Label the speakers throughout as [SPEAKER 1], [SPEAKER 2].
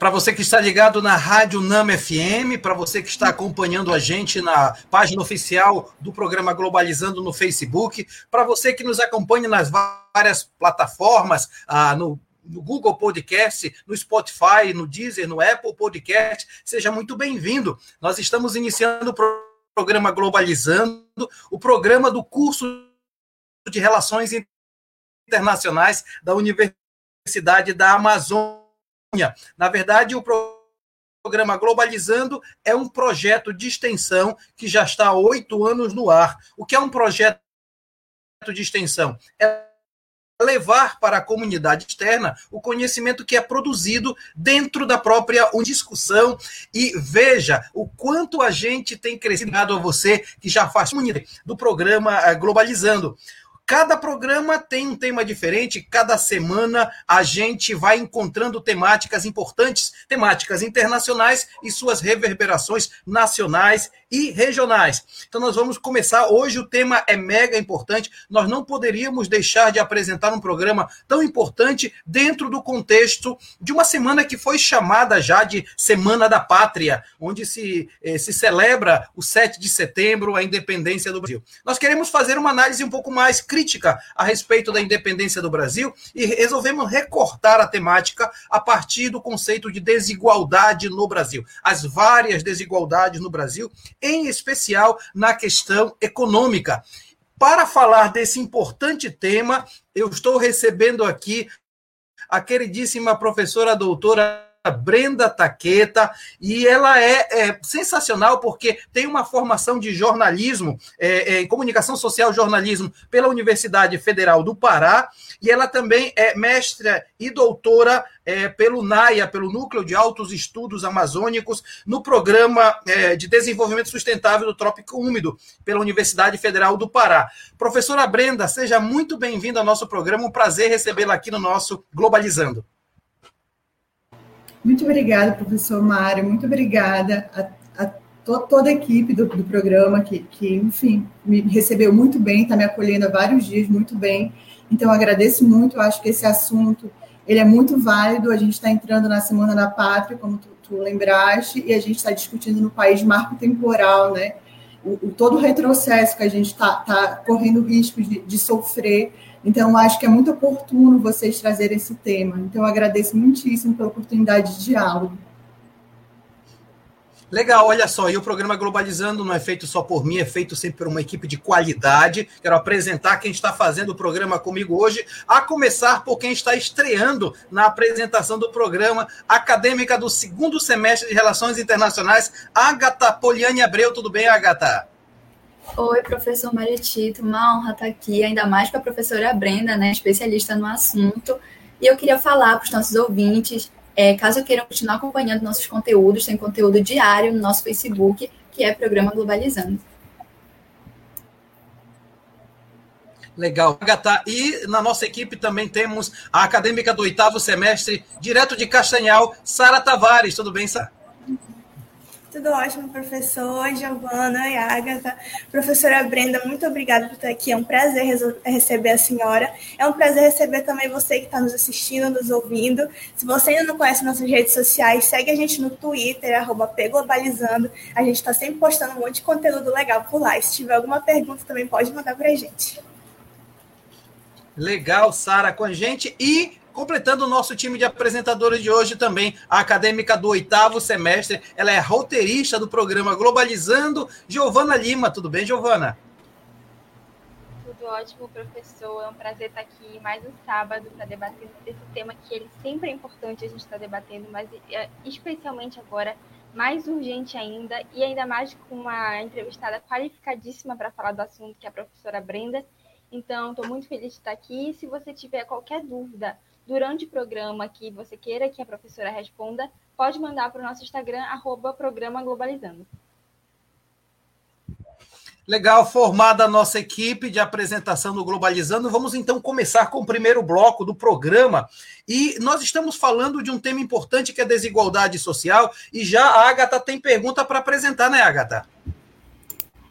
[SPEAKER 1] para você que está ligado na Rádio Nama FM, para você que está acompanhando a gente na página oficial do programa Globalizando no Facebook, para você que nos acompanha nas várias plataformas, ah, no no Google Podcast, no Spotify, no Deezer, no Apple Podcast. Seja muito bem-vindo. Nós estamos iniciando o programa Globalizando, o programa do curso de Relações Internacionais da Universidade da Amazônia. Na verdade, o programa Globalizando é um projeto de extensão que já está há oito anos no ar. O que é um projeto de extensão? É levar para a comunidade externa o conhecimento que é produzido dentro da própria discussão e veja o quanto a gente tem crescido a você que já faz do programa eh, Globalizando. Cada programa tem um tema diferente, cada semana a gente vai encontrando temáticas importantes, temáticas internacionais e suas reverberações nacionais e regionais. Então nós vamos começar hoje o tema é mega importante. Nós não poderíamos deixar de apresentar um programa tão importante dentro do contexto de uma semana que foi chamada já de Semana da Pátria, onde se, eh, se celebra o 7 de setembro, a independência do Brasil. Nós queremos fazer uma análise um pouco mais crítica a respeito da independência do Brasil e resolvemos recortar a temática a partir do conceito de desigualdade no Brasil. As várias desigualdades no Brasil em especial na questão econômica. Para falar desse importante tema, eu estou recebendo aqui a queridíssima professora doutora Brenda Taqueta, e ela é, é, sensacional porque tem uma formação de jornalismo, é, é, em comunicação social jornalismo, pela Universidade Federal do Pará, e ela também é mestra e doutora é, pelo NAIA, pelo Núcleo de Altos Estudos Amazônicos, no Programa é, de Desenvolvimento Sustentável do Trópico Úmido, pela Universidade Federal do Pará. Professora Brenda, seja muito bem-vinda ao nosso programa, um prazer recebê-la aqui no nosso Globalizando.
[SPEAKER 2] Muito obrigada, professor Mário, muito obrigada a, a to, toda a equipe do, do programa que, que, enfim, me recebeu muito bem, está me acolhendo há vários dias muito bem. Então, agradeço muito, acho que esse assunto ele é muito válido, a gente está entrando na Semana da Pátria, como tu, tu lembraste, e a gente está discutindo no país marco temporal, né? O, o, todo o retrocesso que a gente está tá correndo risco de, de sofrer então, acho que é muito oportuno vocês trazerem esse tema. Então, agradeço muitíssimo pela oportunidade de diálogo.
[SPEAKER 1] Legal, olha só, e o programa Globalizando não é feito só por mim, é feito sempre por uma equipe de qualidade. Quero apresentar quem está fazendo o programa comigo hoje, a começar por quem está estreando na apresentação do programa, acadêmica do segundo semestre de Relações Internacionais, Agatha Poliane Abreu. Tudo bem, Agatha?
[SPEAKER 3] Oi, professor Maritito, uma honra estar aqui, ainda mais para a professora Brenda, né, especialista no assunto. E eu queria falar para os nossos ouvintes, é, caso queiram continuar acompanhando nossos conteúdos, tem conteúdo diário no nosso Facebook, que é Programa Globalizando.
[SPEAKER 1] Legal, Agatha. E na nossa equipe também temos a acadêmica do oitavo semestre, direto de Castanhal, Sara Tavares. Tudo bem, Sara?
[SPEAKER 4] Tudo ótimo, professor, Giovana e Agatha. Professora Brenda, muito obrigada por estar aqui. É um prazer receber a senhora. É um prazer receber também você que está nos assistindo, nos ouvindo. Se você ainda não conhece nossas redes sociais, segue a gente no Twitter, arroba Pglobalizando. A gente está sempre postando um monte de conteúdo legal por lá. E se tiver alguma pergunta, também pode mandar para a gente.
[SPEAKER 1] Legal, Sara, com a gente. E Completando o nosso time de apresentadores de hoje também, a acadêmica do oitavo semestre, ela é roteirista do programa Globalizando, Giovana Lima. Tudo bem, Giovana?
[SPEAKER 5] Tudo ótimo, professor. É um prazer estar aqui mais um sábado para debater esse tema que ele sempre é importante a gente estar debatendo, mas é, especialmente agora mais urgente ainda e ainda mais com uma entrevistada qualificadíssima para falar do assunto, que é a professora Brenda. Então, estou muito feliz de estar aqui. Se você tiver qualquer dúvida durante o programa que você queira que a professora responda, pode mandar para o nosso Instagram, arroba programa Globalizando.
[SPEAKER 1] Legal, formada a nossa equipe de apresentação do Globalizando, vamos então começar com o primeiro bloco do programa. E nós estamos falando de um tema importante que é a desigualdade social. E já a Agatha tem pergunta para apresentar, né, Agatha?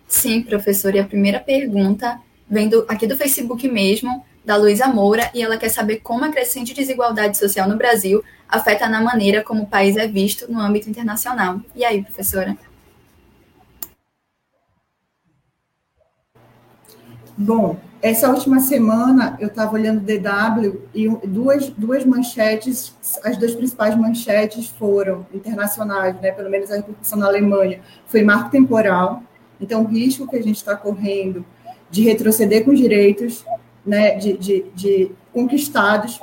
[SPEAKER 3] Sim, professor. E a primeira pergunta vem do, aqui do Facebook mesmo, da Luísa Moura, e ela quer saber como a crescente desigualdade social no Brasil afeta na maneira como o país é visto no âmbito internacional. E aí, professora?
[SPEAKER 2] Bom, essa última semana eu estava olhando o DW e duas, duas manchetes, as duas principais manchetes foram internacionais, né, pelo menos a repercussão na Alemanha, foi marco temporal, então o risco que a gente está correndo de retroceder com direitos né, de, de, de conquistados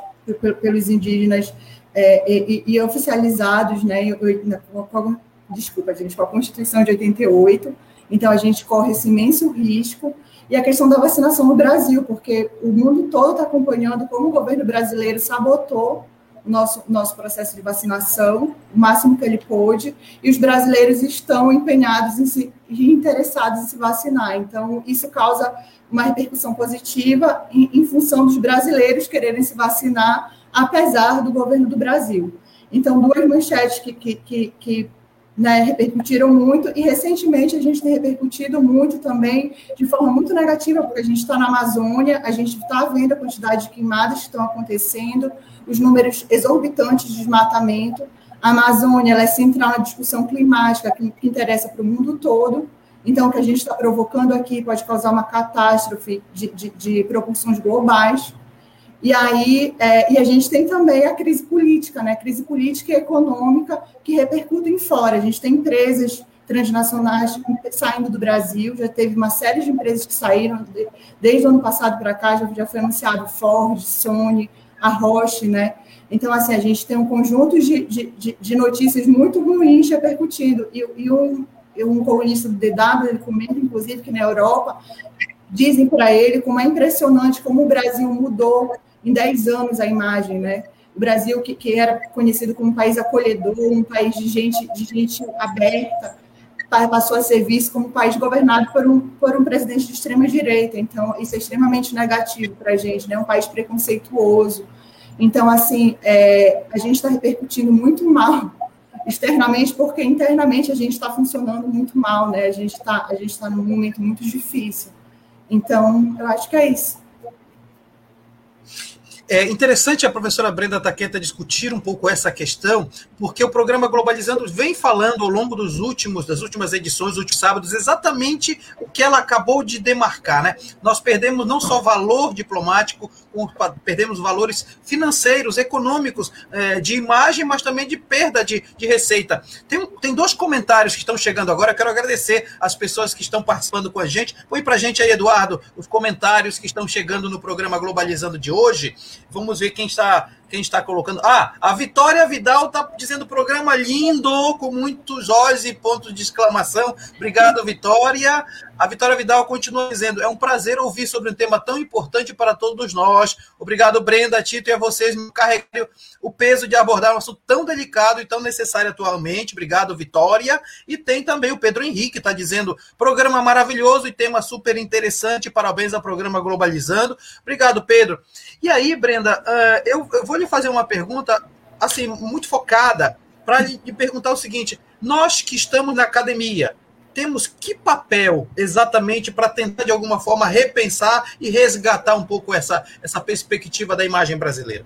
[SPEAKER 2] pelos indígenas é, e, e, oficializados, né, com, desculpa, gente, com a Constituição de 88, então a gente corre esse imenso risco. E a questão da vacinação no Brasil, porque o mundo todo está acompanhando como o governo brasileiro sabotou o nosso, nosso processo de vacinação, o máximo que ele pôde, e os brasileiros estão empenhados em e interessados em se vacinar. Então, isso causa uma repercussão positiva em, em função dos brasileiros quererem se vacinar, apesar do governo do Brasil. Então, duas manchetes que, que, que, que né, repercutiram muito, e recentemente a gente tem repercutido muito também, de forma muito negativa, porque a gente está na Amazônia, a gente está vendo a quantidade de queimadas que estão acontecendo, os números exorbitantes de desmatamento. A Amazônia é central na discussão climática, que, que interessa para o mundo todo. Então, o que a gente está provocando aqui pode causar uma catástrofe de, de, de proporções globais. E aí, é, e a gente tem também a crise política, né? Crise política e econômica que repercutem fora. A gente tem empresas transnacionais saindo do Brasil, já teve uma série de empresas que saíram desde o ano passado para cá, já, já foi anunciado Ford, Sony, a Roche, né? Então, assim, a gente tem um conjunto de, de, de notícias muito ruins repercutindo. E, e um, um colunista do DW, ele comenta, inclusive, que na Europa dizem para ele como é impressionante como o Brasil mudou em 10 anos a imagem, né? O Brasil, que, que era conhecido como um país acolhedor, um país de gente, de gente aberta, passou a ser visto como um país governado por um, por um presidente de extrema-direita. Então, isso é extremamente negativo para a gente, né? Um país preconceituoso. Então, assim, é, a gente está repercutindo muito mal externamente, porque internamente a gente está funcionando muito mal, né? A gente está tá num momento muito difícil. Então, eu acho que é isso.
[SPEAKER 1] É interessante a professora Brenda Taqueta discutir um pouco essa questão, porque o programa Globalizando vem falando ao longo dos últimos, das últimas edições, dos últimos sábados, exatamente o que ela acabou de demarcar. Né? Nós perdemos não só valor diplomático, perdemos valores financeiros, econômicos, é, de imagem, mas também de perda de, de receita. Tem, tem dois comentários que estão chegando agora, quero agradecer as pessoas que estão participando com a gente. Põe para a gente aí, Eduardo, os comentários que estão chegando no programa Globalizando de hoje. Vamos ver quem está quem está colocando. Ah, a Vitória Vidal está dizendo programa lindo, com muitos olhos e pontos de exclamação. Obrigado, Vitória. A Vitória Vidal continua dizendo: é um prazer ouvir sobre um tema tão importante para todos nós. Obrigado, Brenda, Tito e a vocês me carregarem o peso de abordar um assunto tão delicado e tão necessário atualmente. Obrigado, Vitória. E tem também o Pedro Henrique, está dizendo: programa maravilhoso e tema super interessante. Parabéns ao programa Globalizando. Obrigado, Pedro. E aí, Brenda, uh, eu, eu vou lhe fazer uma pergunta assim muito focada para lhe perguntar o seguinte: nós que estamos na academia, temos que papel exatamente para tentar, de alguma forma, repensar e resgatar um pouco essa, essa perspectiva da imagem brasileira?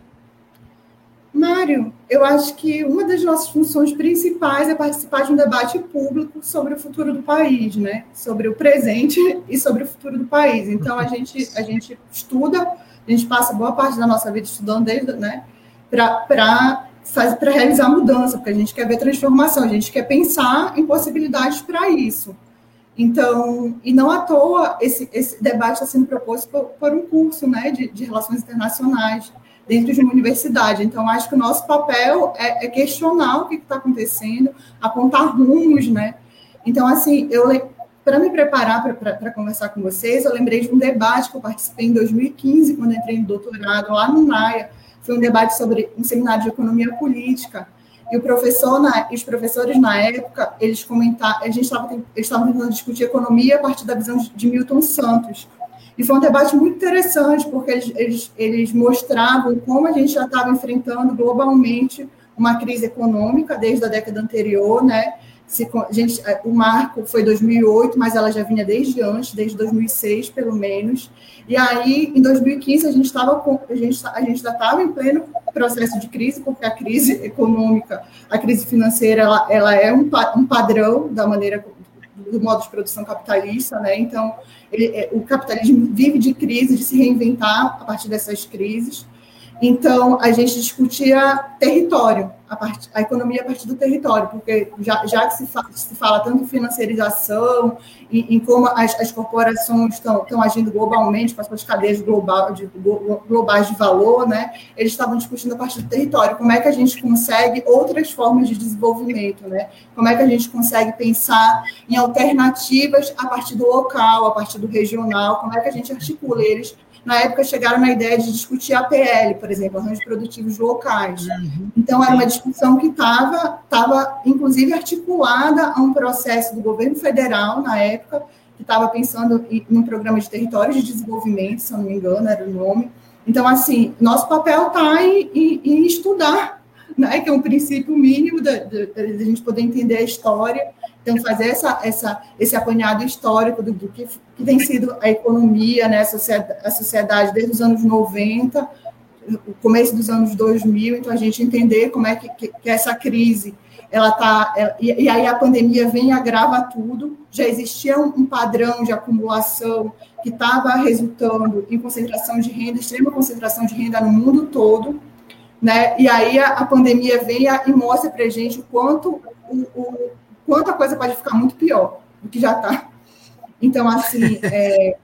[SPEAKER 2] Mário, eu acho que uma das nossas funções principais é participar de um debate público sobre o futuro do país, né? Sobre o presente e sobre o futuro do país. Então a gente a gente estuda, gente passa boa parte da nossa vida estudando desde, né, para para realizar mudança, porque a gente quer ver transformação, a gente quer pensar em possibilidades para isso. Então, e não à toa esse, esse debate está sendo proposto por, por, um curso né, de, de, relações internacionais dentro de uma universidade. Então, acho que o nosso papel é, é questionar o que está acontecendo, apontar rumos, né? Então, assim, eu para me preparar para conversar com vocês, eu lembrei de um debate que eu participei em 2015, quando entrei no doutorado lá no NAIA, foi um debate sobre um seminário de economia política. E o professor, na, os professores na época, eles comentaram, a gente estava tentando discutir economia a partir da visão de, de Milton Santos. E foi um debate muito interessante, porque eles, eles, eles mostravam como a gente já estava enfrentando globalmente uma crise econômica desde a década anterior, né? Se, gente, o marco foi 2008, mas ela já vinha desde antes, desde 2006, pelo menos. E aí, em 2015, a gente estava a gente, a gente já estava em pleno processo de crise, porque a crise econômica, a crise financeira, ela, ela é um, um padrão da maneira do modo de produção capitalista, né? Então, ele, é, o capitalismo vive de crise, de se reinventar a partir dessas crises. Então, a gente discutia território, a, part, a economia a partir do território, porque já, já que se, fa, se fala tanto em financiarização, em, em como as, as corporações estão, estão agindo globalmente, com as suas cadeias global, de, globais de valor, né, eles estavam discutindo a partir do território, como é que a gente consegue outras formas de desenvolvimento, né, como é que a gente consegue pensar em alternativas a partir do local, a partir do regional, como é que a gente articula eles na época chegaram na ideia de discutir a PL, por exemplo, arranjos produtivos locais. Uhum. Então, era uma discussão que estava, tava, inclusive, articulada a um processo do governo federal, na época, que estava pensando em, um programa de territórios de desenvolvimento, se eu não me engano, era o nome. Então, assim, nosso papel está em, em, em, estudar, né, que é um princípio mínimo da, da, da gente poder entender a história então, fazer essa, essa, esse apanhado histórico do, do que, que, tem sido a economia, né, a, sociedade, a sociedade desde os anos 90, o começo dos anos 2000, então a gente entender como é que, que, que essa crise, ela tá, ela, e, e, aí a pandemia vem e agrava tudo, já existia um, um padrão de acumulação que estava resultando em concentração de renda, extrema concentração de renda no mundo todo, né, e aí a, a pandemia vem e mostra para gente o quanto o, o quanto a coisa pode ficar muito pior do que já está. Então, assim, é...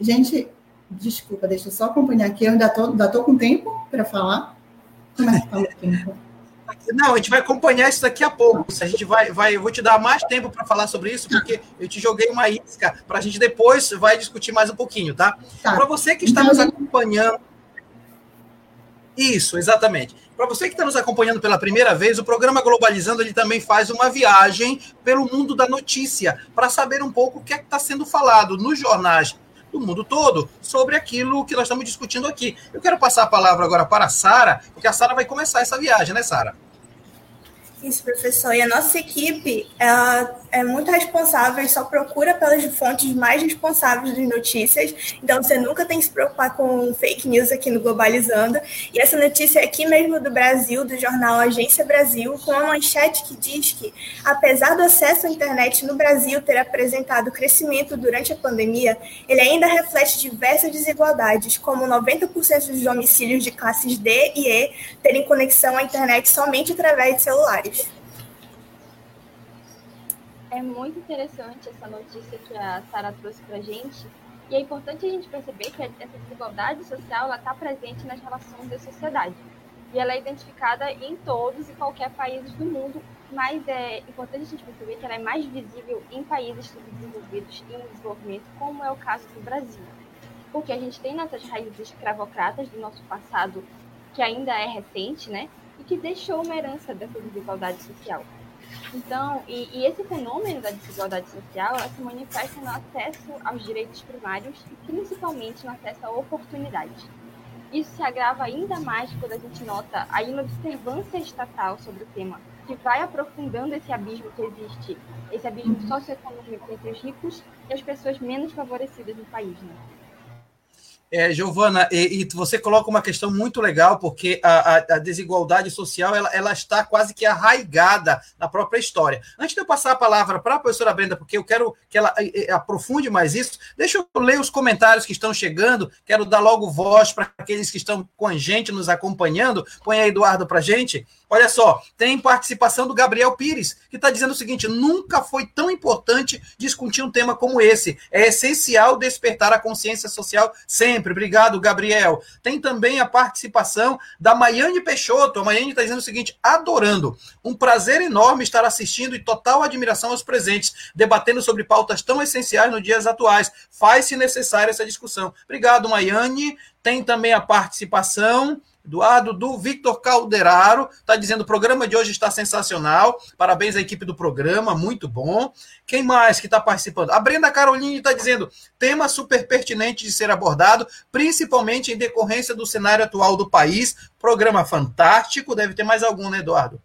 [SPEAKER 2] gente, desculpa, deixa eu só acompanhar aqui, eu ainda estou ainda tô com tempo para falar. Como é que está o tempo?
[SPEAKER 1] Não, a gente vai acompanhar isso daqui a pouco. A gente vai, vai, eu vou te dar mais tempo para falar sobre isso, porque eu te joguei uma isca para a gente depois vai discutir mais um pouquinho, tá? tá. Para você que está então, nos acompanhando, isso, exatamente. Para você que está nos acompanhando pela primeira vez, o programa Globalizando ele também faz uma viagem pelo mundo da notícia para saber um pouco o que é está sendo falado nos jornais do mundo todo sobre aquilo que nós estamos discutindo aqui. Eu quero passar a palavra agora para a Sara, porque a Sara vai começar essa viagem, né, Sara?
[SPEAKER 4] Isso, professor. E a nossa equipe ela é muito responsável e só procura pelas fontes mais responsáveis das notícias. Então, você nunca tem que se preocupar com fake news aqui no Globalizando. E essa notícia é aqui mesmo do Brasil, do jornal Agência Brasil, com uma manchete que diz que, apesar do acesso à internet no Brasil ter apresentado crescimento durante a pandemia, ele ainda reflete diversas desigualdades, como 90% dos domicílios de classes D e E terem conexão à internet somente através de celulares.
[SPEAKER 5] É muito interessante essa notícia que a Sara trouxe para a gente. E é importante a gente perceber que essa desigualdade social está presente nas relações da sociedade. E ela é identificada em todos e qualquer país do mundo, mas é importante a gente perceber que ela é mais visível em países subdesenvolvidos e em desenvolvimento, como é o caso do Brasil. Porque a gente tem nossas raízes escravocratas do nosso passado, que ainda é recente, né? E que deixou uma herança dessa desigualdade social. Então, e, e, esse fenômeno da desigualdade social se manifesta no acesso aos direitos primários e principalmente no acesso à oportunidade. Isso se agrava ainda mais quando a gente nota a inobservância estatal sobre o tema, que vai aprofundando esse abismo que existe, esse abismo socioeconômico entre os ricos e as pessoas menos favorecidas no país. Né?
[SPEAKER 1] É, Giovana, e, e, você coloca uma questão muito legal, porque a, a, a, desigualdade social ela, ela está quase que arraigada na própria história. Antes de eu passar a palavra para a professora Brenda, porque eu quero que ela aprofunde mais isso, deixa eu ler os comentários que estão chegando, quero dar logo voz para aqueles que estão com a gente, nos acompanhando. Põe aí, Eduardo, para a gente. Olha só, tem participação do Gabriel Pires, que está dizendo o seguinte: nunca foi tão importante discutir um tema como esse. É essencial despertar a consciência social sempre. Obrigado, Gabriel. Tem também a participação da Maiane Peixoto. A Maiane está dizendo o seguinte: adorando. Um prazer enorme estar assistindo e total admiração aos presentes, debatendo sobre pautas tão essenciais nos dias atuais. Faz-se necessária essa discussão. Obrigado, Maiane. Tem também a participação Eduardo, do Victor Calderaro, está dizendo o programa de hoje está sensacional. Parabéns à equipe do programa, muito bom. Quem mais que está participando? A Brenda Caroline está dizendo tema super pertinente de ser abordado, principalmente em decorrência do cenário atual do país. Programa fantástico. Deve ter mais algum, né, Eduardo?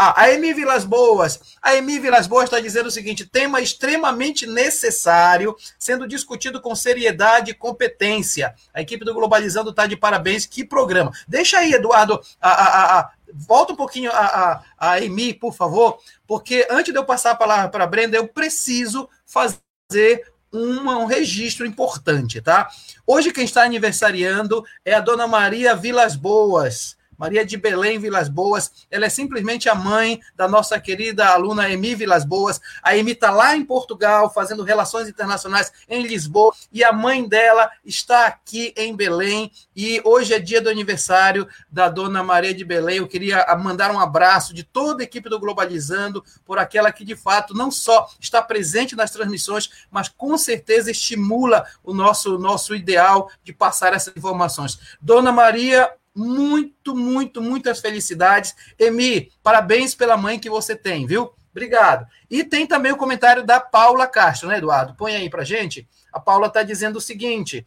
[SPEAKER 1] Ah, a Emi Vilas Boas. A Emi Vilas Boas está dizendo o seguinte: tema extremamente necessário, sendo discutido com seriedade e competência. A equipe do Globalizando está de parabéns. Que programa. Deixa aí, Eduardo, a, a, a, volta um pouquinho a, a, a Emi, por favor, porque antes de eu passar a palavra para a Brenda, eu preciso fazer um, registro importante, tá? Hoje quem está aniversariando é a dona Maria Vilas Boas. Maria de Belém Vilas Boas, ela é simplesmente a mãe da nossa querida aluna Emi Vilas Boas. A Emi está lá em Portugal, fazendo relações internacionais em Lisboa, e a mãe dela está aqui em Belém. E hoje é dia do aniversário da dona Maria de Belém. Eu queria mandar um abraço de toda a equipe do Globalizando, por aquela que de fato não só está presente nas transmissões, mas com certeza estimula o nosso, nosso ideal de passar essas informações. Dona Maria, muito, muito, muitas felicidades. Emi, parabéns pela mãe que você tem, viu? Obrigado. E tem também o comentário da Paula Castro, né, Eduardo? Põe aí pra gente. A Paula está dizendo o seguinte: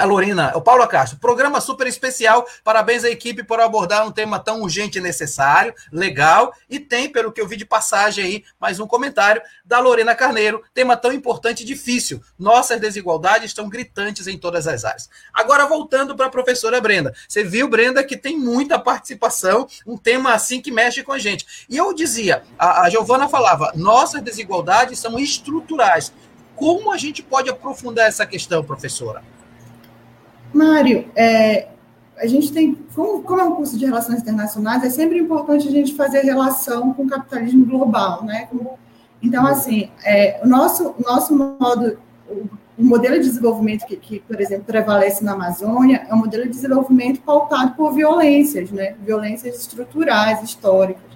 [SPEAKER 1] a Lorena, o Paulo Castro, programa super especial. Parabéns à equipe por abordar um tema tão urgente e necessário, legal. E tem, pelo que eu vi de passagem aí, mais um comentário da Lorena Carneiro, tema tão importante e difícil. Nossas desigualdades estão gritantes em todas as áreas. Agora, voltando para a professora Brenda. Você viu, Brenda, que tem muita participação, um tema assim que mexe com a gente. E eu dizia, a, a Giovana falava, nossas desigualdades são estruturais. Como a gente pode aprofundar essa questão, professora?
[SPEAKER 2] Mário, é, a gente tem, como, como, é um curso de relações internacionais, é sempre importante a gente fazer relação com o capitalismo global, né? Então, assim, é, o nosso, nosso modo, o, modelo de desenvolvimento que, que, por exemplo, prevalece na Amazônia é um modelo de desenvolvimento pautado por violências, né? Violências estruturais, históricas.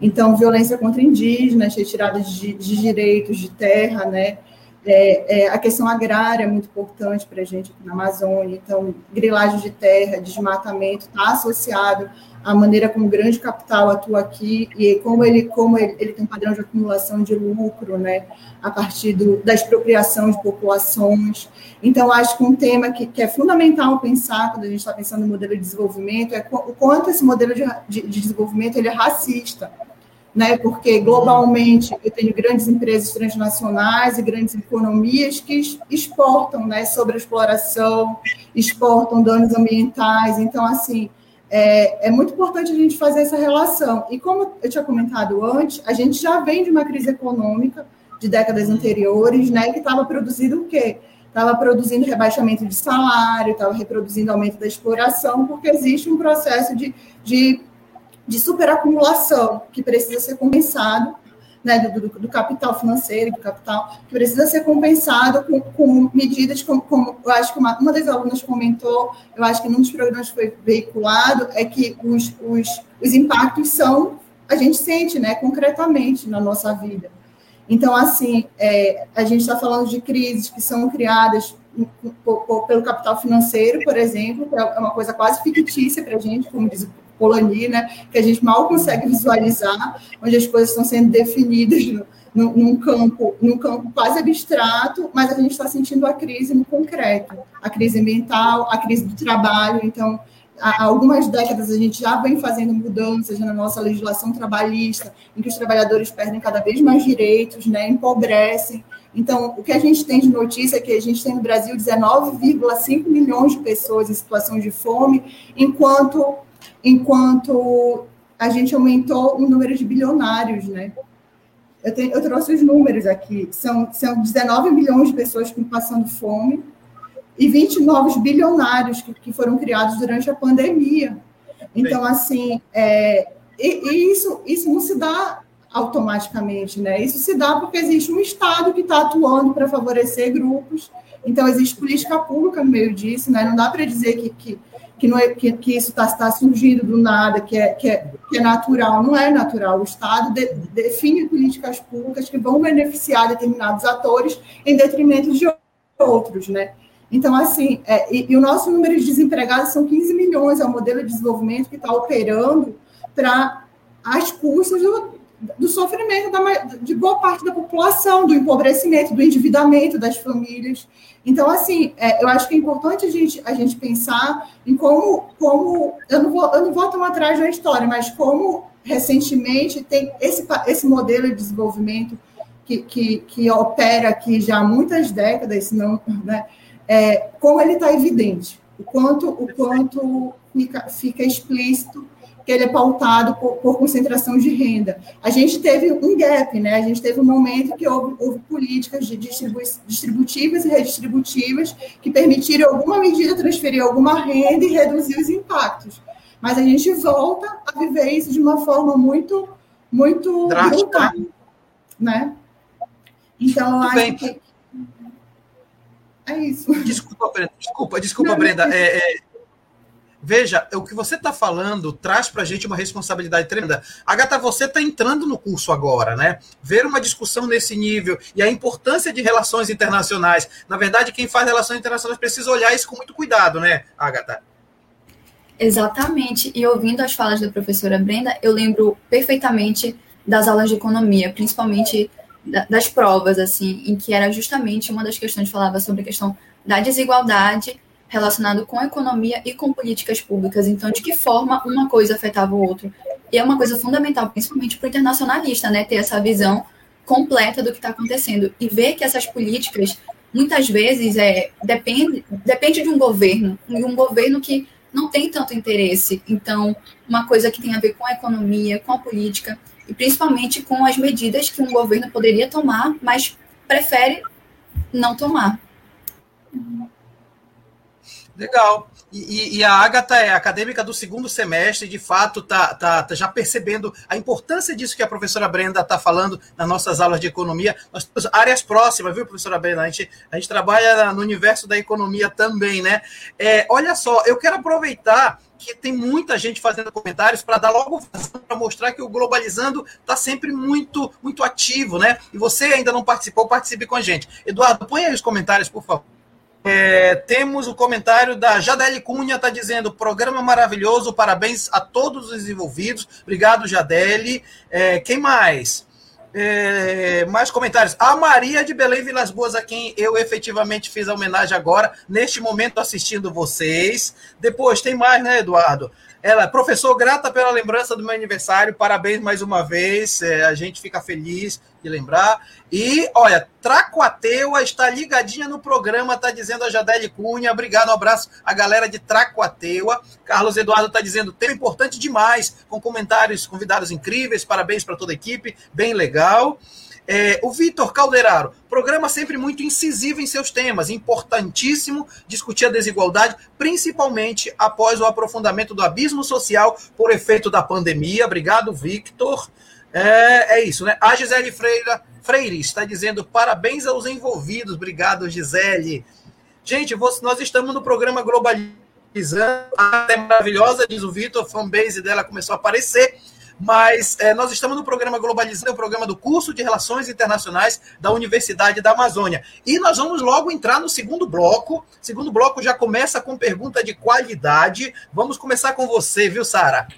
[SPEAKER 2] Então, violência contra indígenas, retirada de, de direitos de terra, né? É, é, a questão agrária é muito importante para a gente aqui na Amazônia, então, grilagem de terra, desmatamento, está associado à maneira como o grande capital atua aqui e como ele, como ele, ele tem um padrão de acumulação de lucro, né, a partir do, da expropriação de populações. Então, acho que um tema que, que é fundamental pensar quando a gente está pensando no modelo de desenvolvimento é o quanto esse modelo de, de, de desenvolvimento ele é racista né? Porque globalmente eu tenho grandes empresas transnacionais e grandes economias que exportam, né? Sobre exploração, exportam danos ambientais. Então, assim, é, é, muito importante a gente fazer essa relação. E como eu tinha comentado antes, a gente já vem de uma crise econômica de décadas anteriores, né? Que estava produzindo o quê? Estava produzindo rebaixamento de salário, estava reproduzindo aumento da exploração, porque existe um processo de, de de superacumulação que precisa ser compensado, né, do, do, do, capital financeiro, do capital, que precisa ser compensado com, com medidas como, eu acho que uma, uma das alunas comentou, eu acho que num dos programas que foi veiculado, é que os, os, os impactos são, a gente sente, né, concretamente na nossa vida. Então, assim, é, a gente está falando de crises que são criadas pelo capital financeiro, por exemplo, que é uma coisa quase fictícia para a gente, como diz Polanyi, né, que a gente mal consegue visualizar, onde as coisas estão sendo definidas no, num, campo, num campo quase abstrato, mas a gente está sentindo a crise no concreto, a crise ambiental, a crise do trabalho. Então, há algumas décadas a gente já vem fazendo mudanças na nossa legislação trabalhista, em que os trabalhadores perdem cada vez mais direitos, né, empobrecem. Então, o que a gente tem de notícia é que a gente tem no Brasil 19,5 milhões de pessoas em situação de fome, enquanto enquanto a gente aumentou o número de bilionários, né? Eu, tenho, eu trouxe os números aqui, são, são 19 milhões de pessoas que estão passando fome e 20 novos bilionários que, que foram criados durante a pandemia. Então, assim, é, e, e isso, isso não se dá automaticamente, né? Isso se dá porque existe um Estado que está atuando para favorecer grupos, então existe política pública no meio disso, né? Não dá para dizer que, que que, não é, que, que isso está tá surgindo do nada, que é, que, é, que é natural. Não é natural. O Estado de, define políticas públicas que vão beneficiar determinados atores em detrimento de outros, né? Então, assim, é, e, e, o nosso número de desempregados são 15 milhões, é o modelo de desenvolvimento que está operando para as custas do, do sofrimento da, de boa parte da população, do empobrecimento, do endividamento das famílias. Então, assim, é, eu acho que é importante a gente, a gente pensar em como, como eu, não vou, eu não vou tomar atrás da história, mas como recentemente tem esse, esse modelo de desenvolvimento que, que, que opera aqui já há muitas décadas, não, né, é, como ele está evidente, o quanto, o quanto fica, fica explícito que ele é pautado por, por, concentração de renda. A gente teve um gap, né? A gente teve um momento que houve, houve políticas de distribu distributivas e redistributivas que permitiram, em alguma medida, transferir alguma renda e reduzir os impactos. Mas a gente volta a viver isso de uma forma muito, muito brutal, né? Então, eu acho bem. que é isso.
[SPEAKER 1] Desculpa, Brenda. Desculpa, desculpa, não, Brenda. É, é, veja, o que você está falando traz para a gente uma responsabilidade tremenda. Agatha, você está entrando no curso agora, né? Ver uma discussão nesse nível e a importância de relações internacionais. Na verdade, quem faz relações internacionais precisa olhar isso com muito cuidado, né, Agatha?
[SPEAKER 3] Exatamente. E ouvindo as falas da professora Brenda, eu lembro perfeitamente das aulas de economia, principalmente das provas, assim, em que era justamente uma das questões que falava sobre a questão da desigualdade relacionado com a economia e com políticas públicas. Então, de que forma uma coisa afetava o outro. E é uma coisa fundamental, principalmente para o internacionalista, né, ter essa visão completa do que está acontecendo e ver que essas políticas muitas vezes é depende depende de um governo e um governo que não tem tanto interesse. Então, uma coisa que tem a ver com a economia, com a política e principalmente com as medidas que um governo poderia tomar, mas prefere não tomar.
[SPEAKER 1] Legal. E, e, a Agatha é acadêmica do segundo semestre, de fato, está tá, tá já percebendo a importância disso que a professora Brenda está falando nas nossas aulas de economia. Nós áreas próximas, viu, professora Brenda? A gente, a gente trabalha no universo da economia também, né? É, olha só, eu quero aproveitar que tem muita gente fazendo comentários para dar logo para mostrar que o Globalizando está sempre muito, muito ativo, né? E você ainda não participou, participe com a gente. Eduardo, põe aí os comentários, por favor. É, temos o comentário da Jadele Cunha, está dizendo: programa maravilhoso, parabéns a todos os envolvidos. Obrigado, Jadele. É, quem mais? É, mais comentários. A Maria de Belém Vilas Boas, a quem eu efetivamente fiz a homenagem agora, neste momento assistindo vocês. Depois tem mais, né, Eduardo? Ela, professor, grata pela lembrança do meu aniversário, parabéns mais uma vez, é, a gente fica feliz de lembrar. E, olha, Tracoateua está ligadinha no programa, está dizendo a Jadele Cunha, obrigado, um abraço a galera de Tracoateua. Carlos Eduardo está dizendo, tema importante demais, com comentários, convidados incríveis, parabéns para toda a equipe, bem legal. É, o Vitor Calderaro, programa sempre muito incisivo em seus temas, importantíssimo discutir a desigualdade, principalmente após o aprofundamento do abismo social por efeito da pandemia. Obrigado, Victor. É, é isso, né? A Gisele Freira, Freire está dizendo parabéns aos envolvidos. Obrigado, Gisele. Gente, nós estamos no programa Globalizando. É maravilhosa, diz o Vitor, a fanbase dela começou a aparecer. Mas é, nós estamos no programa Globalizando, é o programa do curso de Relações Internacionais da Universidade da Amazônia. E nós vamos logo entrar no segundo bloco. Segundo bloco já começa com pergunta de qualidade. Vamos começar com você, viu, Sara?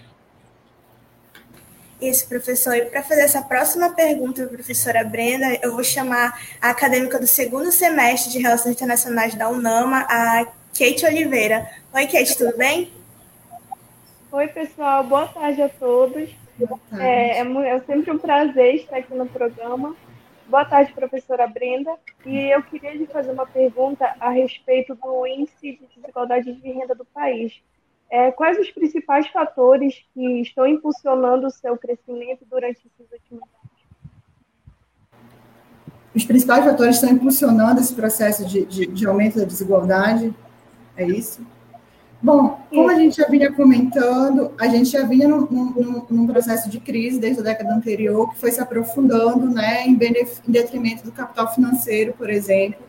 [SPEAKER 4] Isso, professor. E para fazer essa próxima pergunta, professora Brenda, eu vou chamar a acadêmica do segundo semestre de Relações Internacionais da UNAMA, a Kate Oliveira. Oi, Kate, tudo bem?
[SPEAKER 6] Oi, pessoal. Boa tarde a todos. É, é, é, sempre um prazer estar aqui no programa. Boa tarde, professora Brenda. E eu queria lhe fazer uma pergunta a respeito do índice de desigualdade de renda do país. É, quais os principais fatores que estão impulsionando o seu crescimento durante esses últimos anos?
[SPEAKER 2] Os principais fatores estão impulsionando esse processo de, de, de aumento da desigualdade, é isso? Bom, como a gente já vinha comentando, a gente já vinha num, num, num, processo de crise desde a década anterior, que foi se aprofundando né, em, em detrimento do capital financeiro, por exemplo.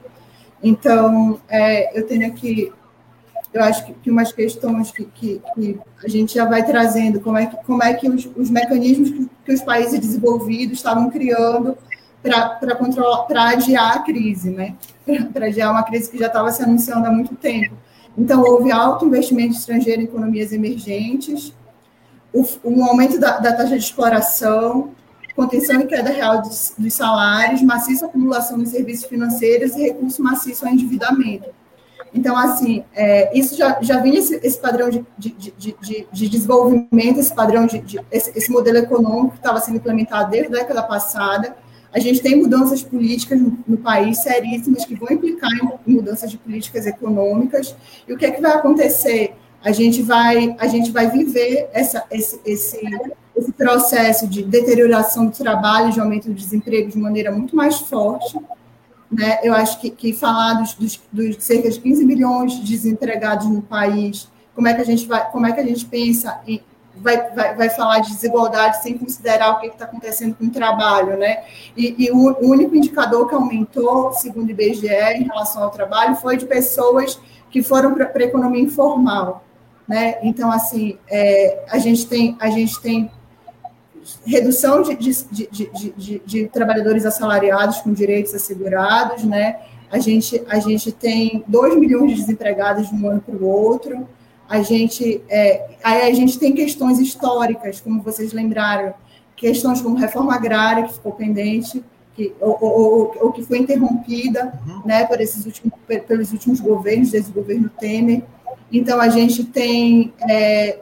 [SPEAKER 2] Então, é, eu tenho aqui, eu acho que, que umas questões que, que, que, a gente já vai trazendo, como é que, como é que os, os mecanismos que, que os países desenvolvidos estavam criando para controlar, para adiar a crise, né? Para adiar uma crise que já estava se anunciando há muito tempo. Então, houve alto investimento estrangeiro em economias emergentes, o, um aumento da, da, taxa de exploração, contenção e queda real dos, dos salários, maciça acumulação de serviços financeiros e recurso maciço ao endividamento. Então, assim, é, isso já, já vinha esse, esse padrão de, de, de, de, desenvolvimento, esse padrão de, esse, esse, modelo econômico que estava sendo implementado desde a década passada. A gente tem mudanças políticas no, no país seríssimas que vão implicar em, mudanças de políticas econômicas. E o que é que vai acontecer? A gente vai, a gente vai viver essa, esse, esse, esse processo de deterioração do trabalho, de aumento do desemprego de maneira muito mais forte né? Eu acho que, que falar dos, dos, dos, cerca de 15 milhões de desempregados no país, como é que a gente vai, como é que a gente pensa em vai, vai, vai falar de desigualdade sem considerar o que está acontecendo com o trabalho, né? E, e o, o, único indicador que aumentou, segundo o IBGE, em relação ao trabalho, foi de pessoas que foram para a economia informal, né? Então, assim, é, a gente tem a gente tem redução de, de, de, de, trabalhadores assalariados com direitos assegurados, né? A gente, a gente tem 2 milhões de desempregados de um ano para o outro. A gente, é, aí a gente tem questões históricas, como vocês lembraram, questões como reforma agrária, que ficou pendente, que, ou, ou, ou que foi interrompida uhum. né, por esses últimos, pelos últimos governos, desde o governo Temer. Então, a gente tem é,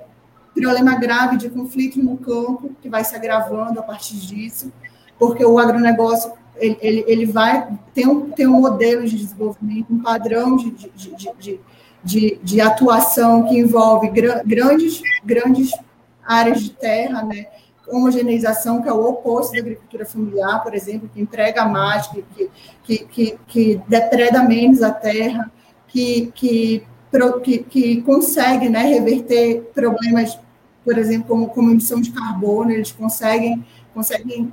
[SPEAKER 2] problema grave de conflito no campo, que vai se agravando a partir disso, porque o agronegócio ele, ele, ele vai ter um, ter um modelo de desenvolvimento, um padrão de, de, de, de, de atuação que envolve grandes, grandes áreas de terra, né? homogeneização, que é o oposto da agricultura familiar, por exemplo, que emprega mais, que, que, que, que depreda menos a terra, que, que que, que consegue né, reverter problemas, por exemplo, como, como emissão de carbono, eles conseguem, conseguem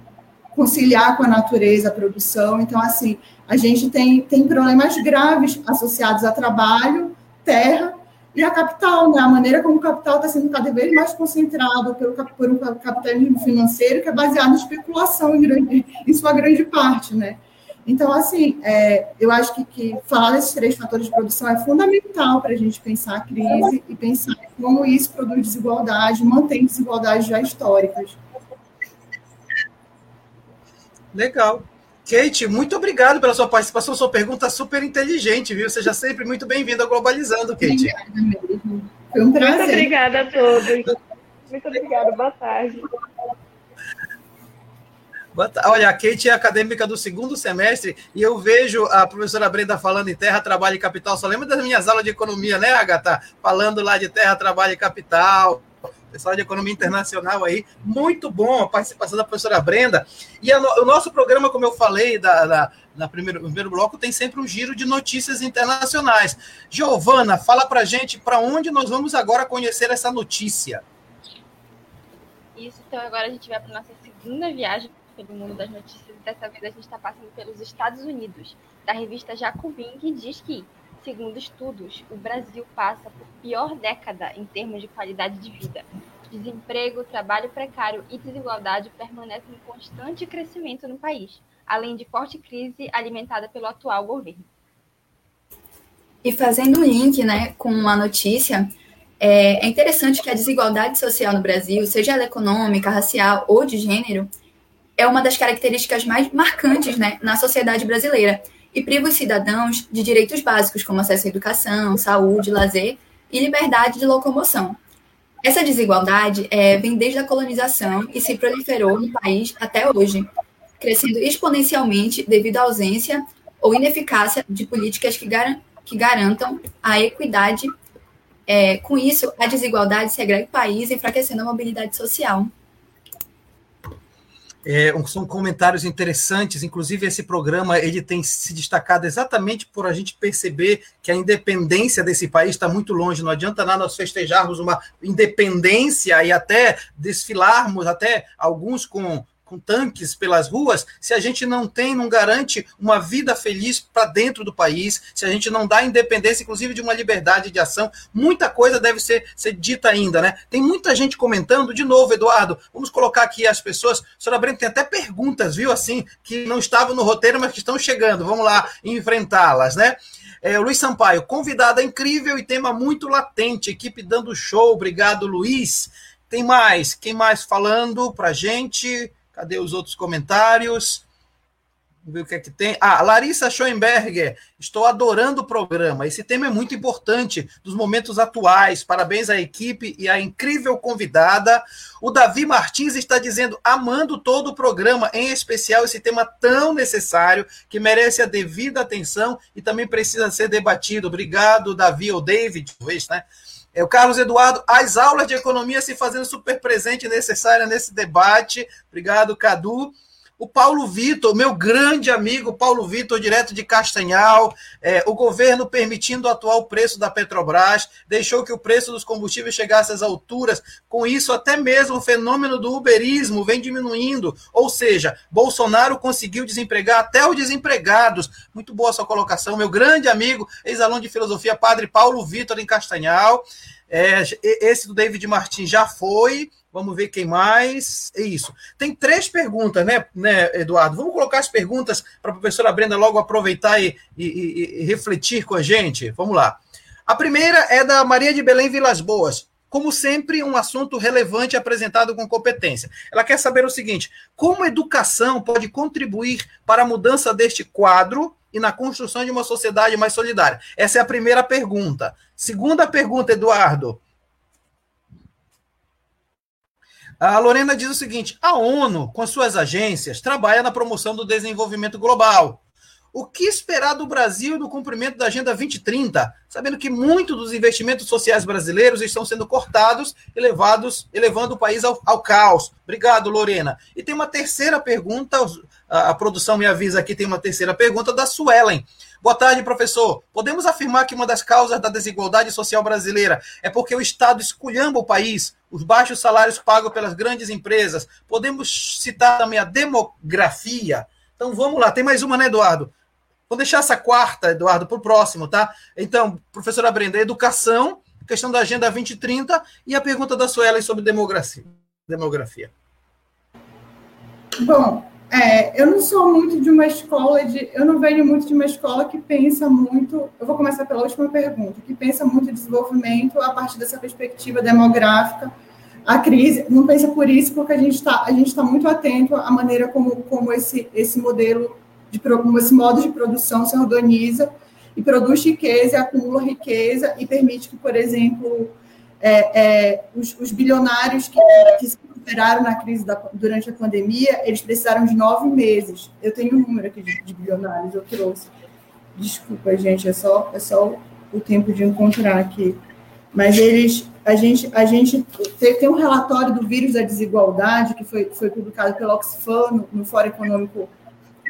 [SPEAKER 2] conciliar com a natureza a produção. Então, assim, a gente tem, tem problemas graves associados a trabalho, terra e a capital, né? A maneira como o capital está sendo cada vez mais concentrado pelo, por um capitalismo financeiro que é baseado em especulação em, grande, em sua grande parte, né? Então, assim, é, eu acho que, que, falar desses três fatores de produção é fundamental para a gente pensar a crise e pensar como isso produz desigualdade, mantém desigualdades já históricas.
[SPEAKER 1] Legal. Kate, muito obrigado pela sua participação, sua pergunta super inteligente, viu? Seja sempre muito bem-vinda ao Globalizando, Kate.
[SPEAKER 6] Obrigada mesmo. Foi um prazer. Muito obrigada a todos. Muito obrigada, boa tarde.
[SPEAKER 1] Olha, a Kate é acadêmica do segundo semestre e eu vejo a professora Brenda falando em terra, trabalho e capital. Só lembra das minhas aulas de economia, né, Agatha? Falando lá de terra, trabalho e capital. Pessoal de economia internacional aí, muito bom a participação da professora Brenda. E a, o nosso programa, como eu falei da, da, na primeiro, no primeiro bloco, tem sempre um giro de notícias internacionais. Giovana, fala pra gente para onde nós vamos agora conhecer essa notícia.
[SPEAKER 5] Isso, então agora a gente vai para nossa segunda viagem pelo mundo das notícias. Dessa vez a gente está passando pelos Estados Unidos. Da revista Jacobin, que diz que, segundo estudos, o Brasil passa por pior década em termos de qualidade de vida. Desemprego, trabalho precário e desigualdade permanecem em constante crescimento no país, além de forte crise alimentada pelo atual governo.
[SPEAKER 3] E fazendo um link né, com uma notícia, é, é interessante que a desigualdade social no Brasil, seja ela econômica, racial ou de gênero, é uma das características mais marcantes né, na sociedade brasileira e priva os cidadãos de direitos básicos, como acesso à educação, saúde, lazer e liberdade de locomoção. Essa desigualdade é, vem desde a colonização e se proliferou no país até hoje, crescendo exponencialmente devido à ausência ou ineficácia de políticas que, gar que garantam a equidade. É, com isso, a desigualdade segrega o país, enfraquecendo a mobilidade social.
[SPEAKER 1] É, são comentários interessantes, inclusive esse programa ele tem se destacado exatamente por a gente perceber que a independência desse país está muito longe. Não adianta nada nós festejarmos uma independência e até desfilarmos, até alguns com com tanques pelas ruas, se a gente não tem, não garante uma vida feliz para dentro do país, se a gente não dá independência, inclusive de uma liberdade de ação, muita coisa deve ser, ser dita ainda, né? Tem muita gente comentando, de novo, Eduardo, vamos colocar aqui as pessoas. A senhora Brento tem até perguntas, viu, assim, que não estavam no roteiro, mas que estão chegando. Vamos lá enfrentá-las, né? É, Luiz Sampaio, convidada incrível e tema muito latente, equipe dando show, obrigado, Luiz. Tem mais? Quem mais falando para gente? Cadê os outros comentários? Vamos ver o que é que tem. Ah, Larissa Schoenberger, estou adorando o programa. Esse tema é muito importante dos momentos atuais. Parabéns à equipe e à incrível convidada. O Davi Martins está dizendo, amando todo o programa, em especial esse tema tão necessário, que merece a devida atenção e também precisa ser debatido. Obrigado, Davi, ou David, talvez, né? É o Carlos Eduardo, as aulas de economia se fazendo super presente e necessária nesse debate. Obrigado, Cadu. O Paulo Vitor, meu grande amigo Paulo Vitor, direto de Castanhal, é, o governo permitindo o atual preço da Petrobras, deixou que o preço dos combustíveis chegasse às alturas. Com isso, até mesmo o fenômeno do uberismo vem diminuindo. Ou seja, Bolsonaro conseguiu desempregar até os desempregados. Muito boa sua colocação, meu grande amigo, ex-aluno de filosofia, padre Paulo Vitor, em Castanhal. É, esse do David Martins já foi. Vamos ver quem mais. É isso. Tem três perguntas, né, né Eduardo? Vamos colocar as perguntas para a professora Brenda logo aproveitar e, e, e, refletir com a gente. Vamos lá. A primeira é da Maria de Belém Vilas Boas. Como sempre, um assunto relevante apresentado com competência. Ela quer saber o seguinte: como a educação pode contribuir para a mudança deste quadro e na construção de uma sociedade mais solidária? Essa é a primeira pergunta. Segunda pergunta, Eduardo. A Lorena diz o seguinte: a ONU, com suas agências, trabalha na promoção do desenvolvimento global. O que esperar do Brasil no cumprimento da Agenda 2030, sabendo que muitos dos investimentos sociais brasileiros estão sendo cortados e levados, elevando o país ao, ao caos? Obrigado, Lorena. E tem uma terceira pergunta, a, produção me avisa aqui, tem uma terceira pergunta da Suelen. Boa tarde, professor. Podemos afirmar que uma das causas da desigualdade social brasileira é porque o Estado esculhamba o país, os baixos salários pagos pelas grandes empresas. Podemos citar também a demografia. Então vamos lá, tem mais uma, né, Eduardo? Vou deixar essa quarta, Eduardo, para o próximo, tá? Então, professora Brenda, educação, questão da Agenda 2030 e a pergunta da Suelen sobre demografia. demografia.
[SPEAKER 2] Bom, é, eu não sou muito de uma escola de. Eu não venho muito de uma escola que pensa muito. Eu vou começar pela última pergunta, que pensa muito em desenvolvimento a partir dessa perspectiva demográfica. A crise não pensa por isso, porque a gente está a gente está muito atento à maneira como, como esse, esse modelo de como esse modo de produção se organiza e produz riqueza, acumula riqueza e permite que, por exemplo, é, é, os, os, bilionários que, que recuperaram na crise da, durante a pandemia, eles precisaram de nove meses. Eu tenho um número aqui de, de bilionários, eu trouxe. Desculpa, gente, é só, é só o tempo de encontrar aqui. Mas eles, a gente, a gente tem, tem um relatório do vírus da desigualdade que foi, foi publicado pelo Oxfam no, no Fórum Econômico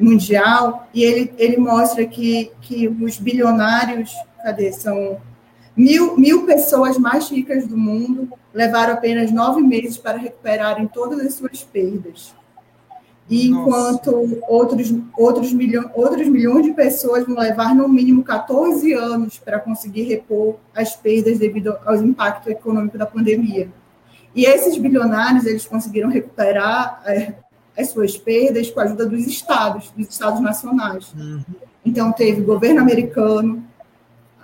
[SPEAKER 2] Mundial, e ele, ele mostra que, que os bilionários, cadê? São Mil, mil pessoas mais ricas do mundo levaram apenas nove meses para recuperarem todas as suas perdas. E enquanto outros, outros, milho, outros milhões de pessoas vão levar no mínimo 14 anos para conseguir repor as perdas devido ao impacto econômico da pandemia. E esses bilionários, eles conseguiram recuperar é, as suas perdas com a ajuda dos estados, dos estados nacionais. Uhum. Então, teve governo americano,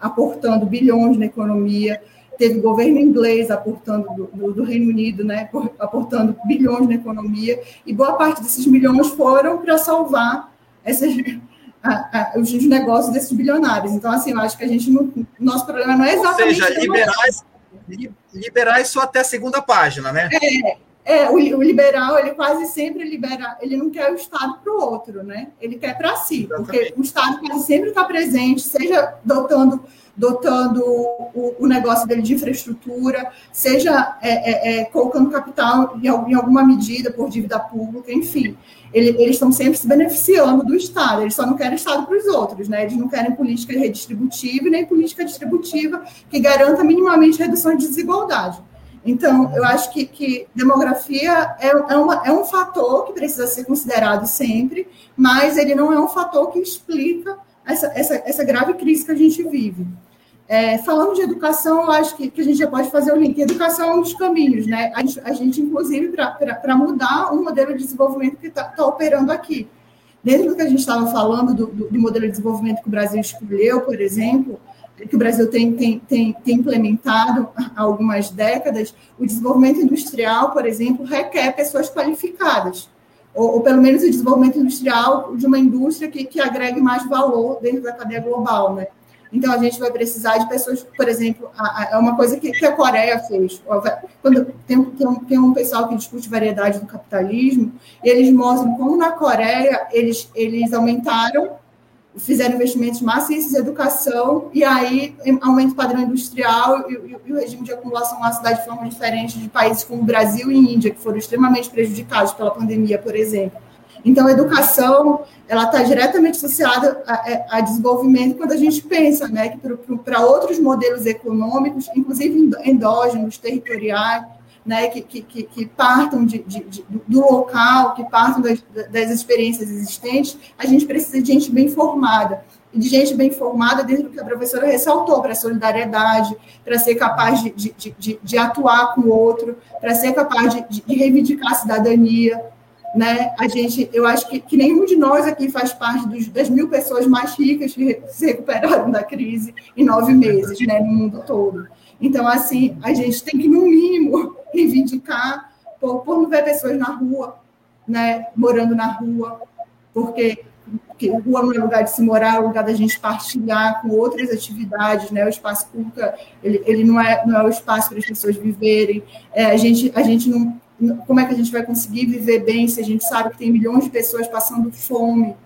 [SPEAKER 2] aportando bilhões na economia, teve o governo inglês aportando do, do, Reino Unido, né, aportando bilhões na economia, e boa parte desses bilhões foram para salvar essas, a, a, os negócios desses bilionários. Então, assim, eu acho que a gente não, nosso problema não é exatamente.
[SPEAKER 1] Ou seja, liberais, liberais só até a segunda página, né?
[SPEAKER 2] É, é, o, o, liberal, ele quase sempre libera, ele não quer o Estado para o outro, né? Ele quer para si, Exatamente. porque o Estado quase sempre está presente, seja dotando, dotando o, o, negócio dele de infraestrutura, seja é, é, é, colocando capital em, em, alguma medida por dívida pública, enfim. Ele, eles estão sempre se beneficiando do Estado, eles só não querem Estado para os outros, né? Eles não querem política redistributiva e nem política distributiva que garanta minimamente redução de desigualdade. Então, eu acho que, que demografia é, é, uma, é um fator que precisa ser considerado sempre, mas ele não é um fator que explica essa, essa, essa grave crise que a gente vive. É, falando de educação, eu acho que, que, a gente já pode fazer o link. Educação é um dos caminhos, né? A gente, a gente inclusive, para mudar o modelo de desenvolvimento que está tá operando aqui. Dentro do que a gente estava falando, do, do, do modelo de desenvolvimento que o Brasil escolheu, por exemplo, que o Brasil tem, tem, tem, tem, implementado há algumas décadas, o desenvolvimento industrial, por exemplo, requer pessoas qualificadas. ou, ou, pelo menos o desenvolvimento industrial de uma indústria que, que agregue mais valor dentro da cadeia global, né? Então, a gente vai precisar de pessoas, por exemplo, é uma coisa que, que, a Coreia fez. Quando tem, tem, um, tem um pessoal que discute variedade do capitalismo, e eles mostram como na Coreia eles, eles aumentaram, fizeram investimentos maciços em educação, e aí aumenta o padrão industrial e, e, e o regime de acumulação lá dá de forma diferente de países como Brasil e Índia, que foram extremamente prejudicados pela pandemia, por exemplo. Então, a educação ela está diretamente associada a, a, desenvolvimento quando a gente pensa né, que para outros modelos econômicos, inclusive endógenos, territoriais, né, que, que, que partam de, de, de, do local, que partam das, das experiências existentes, a gente precisa de gente bem formada e de gente bem formada dentro do que a professora ressaltou, para solidariedade, para ser capaz de, de, de, de, atuar com o outro, para ser capaz de, reivindicar a cidadania, né? A gente, eu acho que, que nenhum de nós aqui faz parte dos, das mil pessoas mais ricas que se recuperaram da crise em nove meses, né? No mundo todo. Então, assim, a gente tem que, no mínimo, reivindicar por, por não ver pessoas na rua, né? Morando na rua, porque porque rua não é lugar de se morar, é lugar da gente partilhar com outras atividades, né? O espaço público, ele, ele não, é, não é o espaço para as pessoas viverem. É, a, gente, a gente não, como é que a gente vai conseguir viver bem se a gente sabe que tem milhões de pessoas passando fome,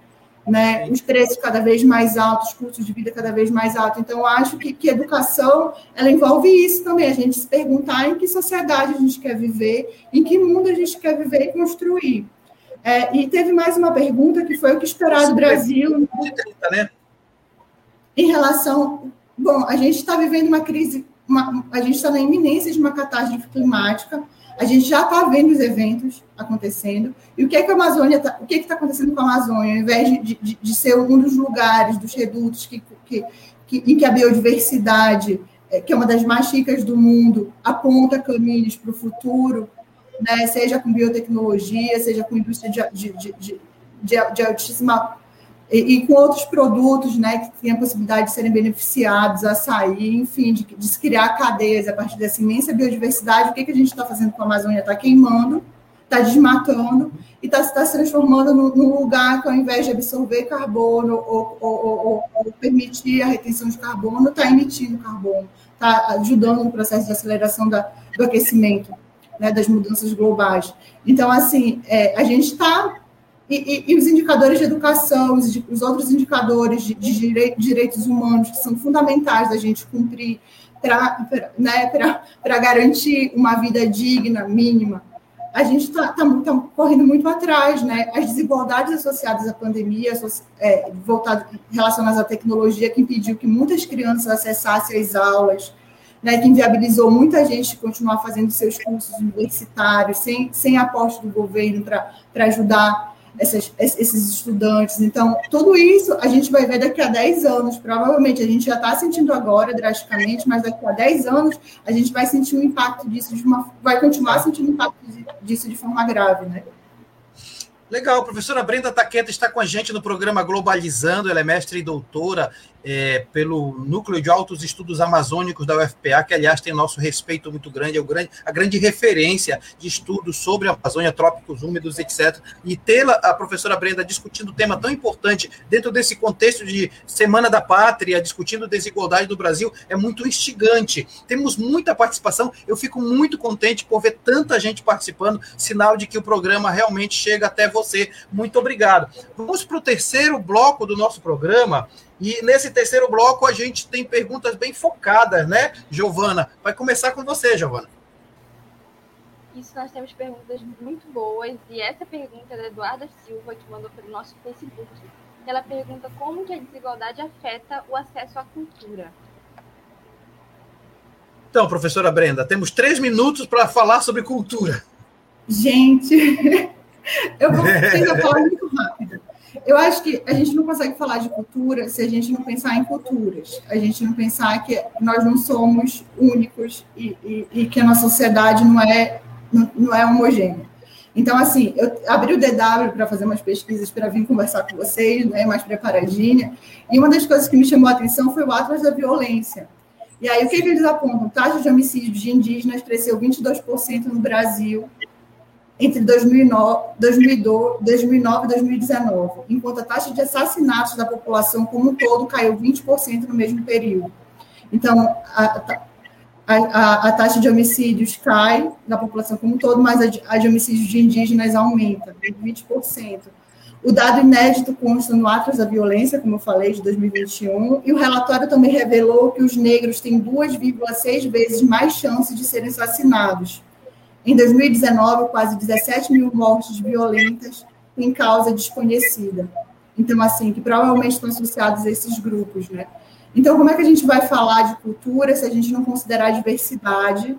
[SPEAKER 2] né? Os preços cada vez mais altos, os custos de vida cada vez mais altos. Então, eu acho que, que educação ela envolve isso também, a gente se perguntar em que sociedade a gente quer viver, em que mundo a gente quer viver e construir. É, e teve mais uma pergunta que foi o que esperar do Brasil. Né? Em relação. Bom, a gente está vivendo uma crise, uma, a gente está na iminência de uma catástrofe climática a gente já está vendo os eventos acontecendo. E o que é que a Amazônia tá, o que é está acontecendo com a Amazônia? Ao invés de, de, de, ser um dos lugares, dos redutos que, que, que, em que a biodiversidade, é, que é uma das mais ricas do mundo, aponta caminhos para o futuro, né? seja com biotecnologia, seja com indústria de, de, de, de, altíssima e, e, com outros produtos né, que têm a possibilidade de serem beneficiados, açaí, enfim, de, de se criar cadeias a partir dessa imensa biodiversidade. O que, que a gente está fazendo com a Amazônia? Está queimando, está desmatando e está tá se transformando num, num, lugar que, ao invés de absorver carbono ou, ou, ou, ou permitir a retenção de carbono, está emitindo carbono, está ajudando no processo de aceleração da, do aquecimento. Né, das mudanças globais. Então, assim, é, a gente está e, e, e, os indicadores de educação, os, os outros indicadores de, de, direitos humanos que são fundamentais da gente cumprir para né, garantir uma vida digna, mínima. A gente está tá, tá correndo muito atrás, né? As desigualdades associadas à pandemia, é, voltadas, relacionadas à tecnologia, que impediu que muitas crianças acessassem as aulas, né, que inviabilizou muita gente continuar fazendo seus cursos universitários, sem, sem aposto do governo para ajudar essas, esses estudantes. Então, tudo isso a gente vai ver daqui a 10 anos. Provavelmente a gente já está sentindo agora drasticamente, mas daqui a 10 anos a gente vai sentir o impacto disso de uma. vai continuar sentindo o impacto disso de forma grave, né?
[SPEAKER 1] Legal, professora Brenda Taqueta está com a gente no programa Globalizando, ela é mestre e doutora é, pelo Núcleo de Altos Estudos Amazônicos da UFPA, que, aliás, tem nosso respeito muito grande, é o grande, a grande referência de estudos sobre a Amazônia, trópicos úmidos, etc. E tê-la, a professora Brenda, discutindo um tema tão importante dentro desse contexto de Semana da Pátria, discutindo desigualdade do Brasil, é muito instigante. Temos muita participação, eu fico muito contente por ver tanta gente participando, sinal de que o programa realmente chega até você. Muito obrigado. Vamos para o terceiro bloco do nosso programa, e nesse terceiro bloco a gente tem perguntas bem focadas, né, Giovana? Vai começar com você, Giovana.
[SPEAKER 5] Isso, nós temos perguntas muito boas. E essa pergunta é da Eduarda Silva, que mandou pelo nosso Facebook. Ela pergunta como que a desigualdade afeta o acesso à cultura.
[SPEAKER 1] Então, professora Brenda, temos três minutos para falar sobre cultura.
[SPEAKER 2] Gente, eu vou falar muito rápido. Eu acho que a gente não consegue falar de cultura se a gente não pensar em culturas, a gente não pensar que nós não somos únicos e, e, e que a nossa sociedade não é, não, não é homogênea. Então, assim, eu abri o DW para fazer umas pesquisas para vir conversar com vocês, né, mais preparadinha, e uma das coisas que me chamou a atenção foi o Atlas da Violência. E aí, o que, eles apontam? Taxa de homicídio de indígenas cresceu 22% no Brasil, entre 2009, 2009 e 2019, enquanto a taxa de assassinatos da população como um todo caiu 20% no mesmo período. Então, a, a, a, taxa de homicídios cai da população como um todo, mas a de, a de homicídios de indígenas aumenta, 20%. O dado inédito consta no Atlas da Violência, como eu falei, de 2021, e o relatório também revelou que os negros têm 2,6 vezes mais chances de serem assassinados. Em 2019, quase 17 mil mortes violentas em causa desconhecida. Então, assim, que provavelmente estão associados a esses grupos, né? Então, como é que a gente vai falar de cultura se a gente não considerar a diversidade,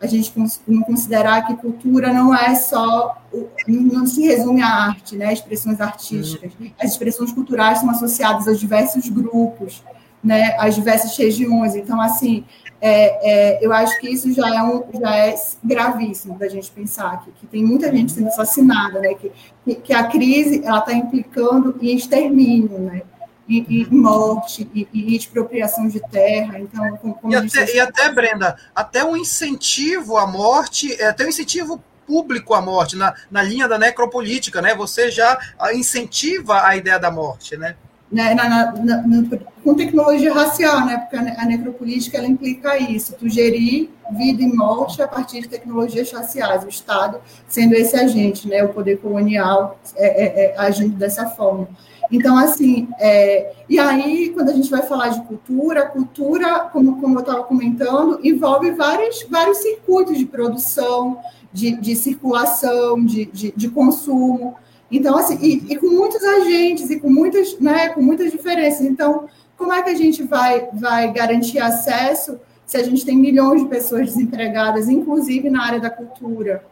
[SPEAKER 2] a gente não considerar que cultura não é só, não se resume à arte, né, expressões artísticas. Uhum. As expressões culturais são associadas a diversos grupos, né, às diversas regiões. Então, assim, é, é, eu acho que isso já é, um, já é gravíssimo da gente pensar que, que tem muita gente sendo assassinada, né, que, que a crise está implicando em extermínio, né, e, e morte, e, e, expropriação de terra. Então, como,
[SPEAKER 1] como e, até, e até, Brenda, até um incentivo à morte, é, até um incentivo público à morte, na, na linha da necropolítica, né? Você já incentiva a ideia da morte, né?
[SPEAKER 2] Né na, na, na, com tecnologia racial, né? Porque a, necropolítica ela implica isso, tu gerir vida e morte a partir de tecnologias raciais, o Estado sendo esse agente, né? O poder colonial é, é, é agindo dessa forma. Então, assim, é, e aí, quando a gente vai falar de cultura, cultura, como, como eu estava comentando, envolve vários, vários circuitos de produção, de, de circulação, de, de, de, consumo. Então, assim, e, e, com muitos agentes e com muitas, né, com muitas diferenças. Então, como é que a gente vai, vai garantir acesso se a gente tem milhões de pessoas desempregadas, inclusive na área da cultura?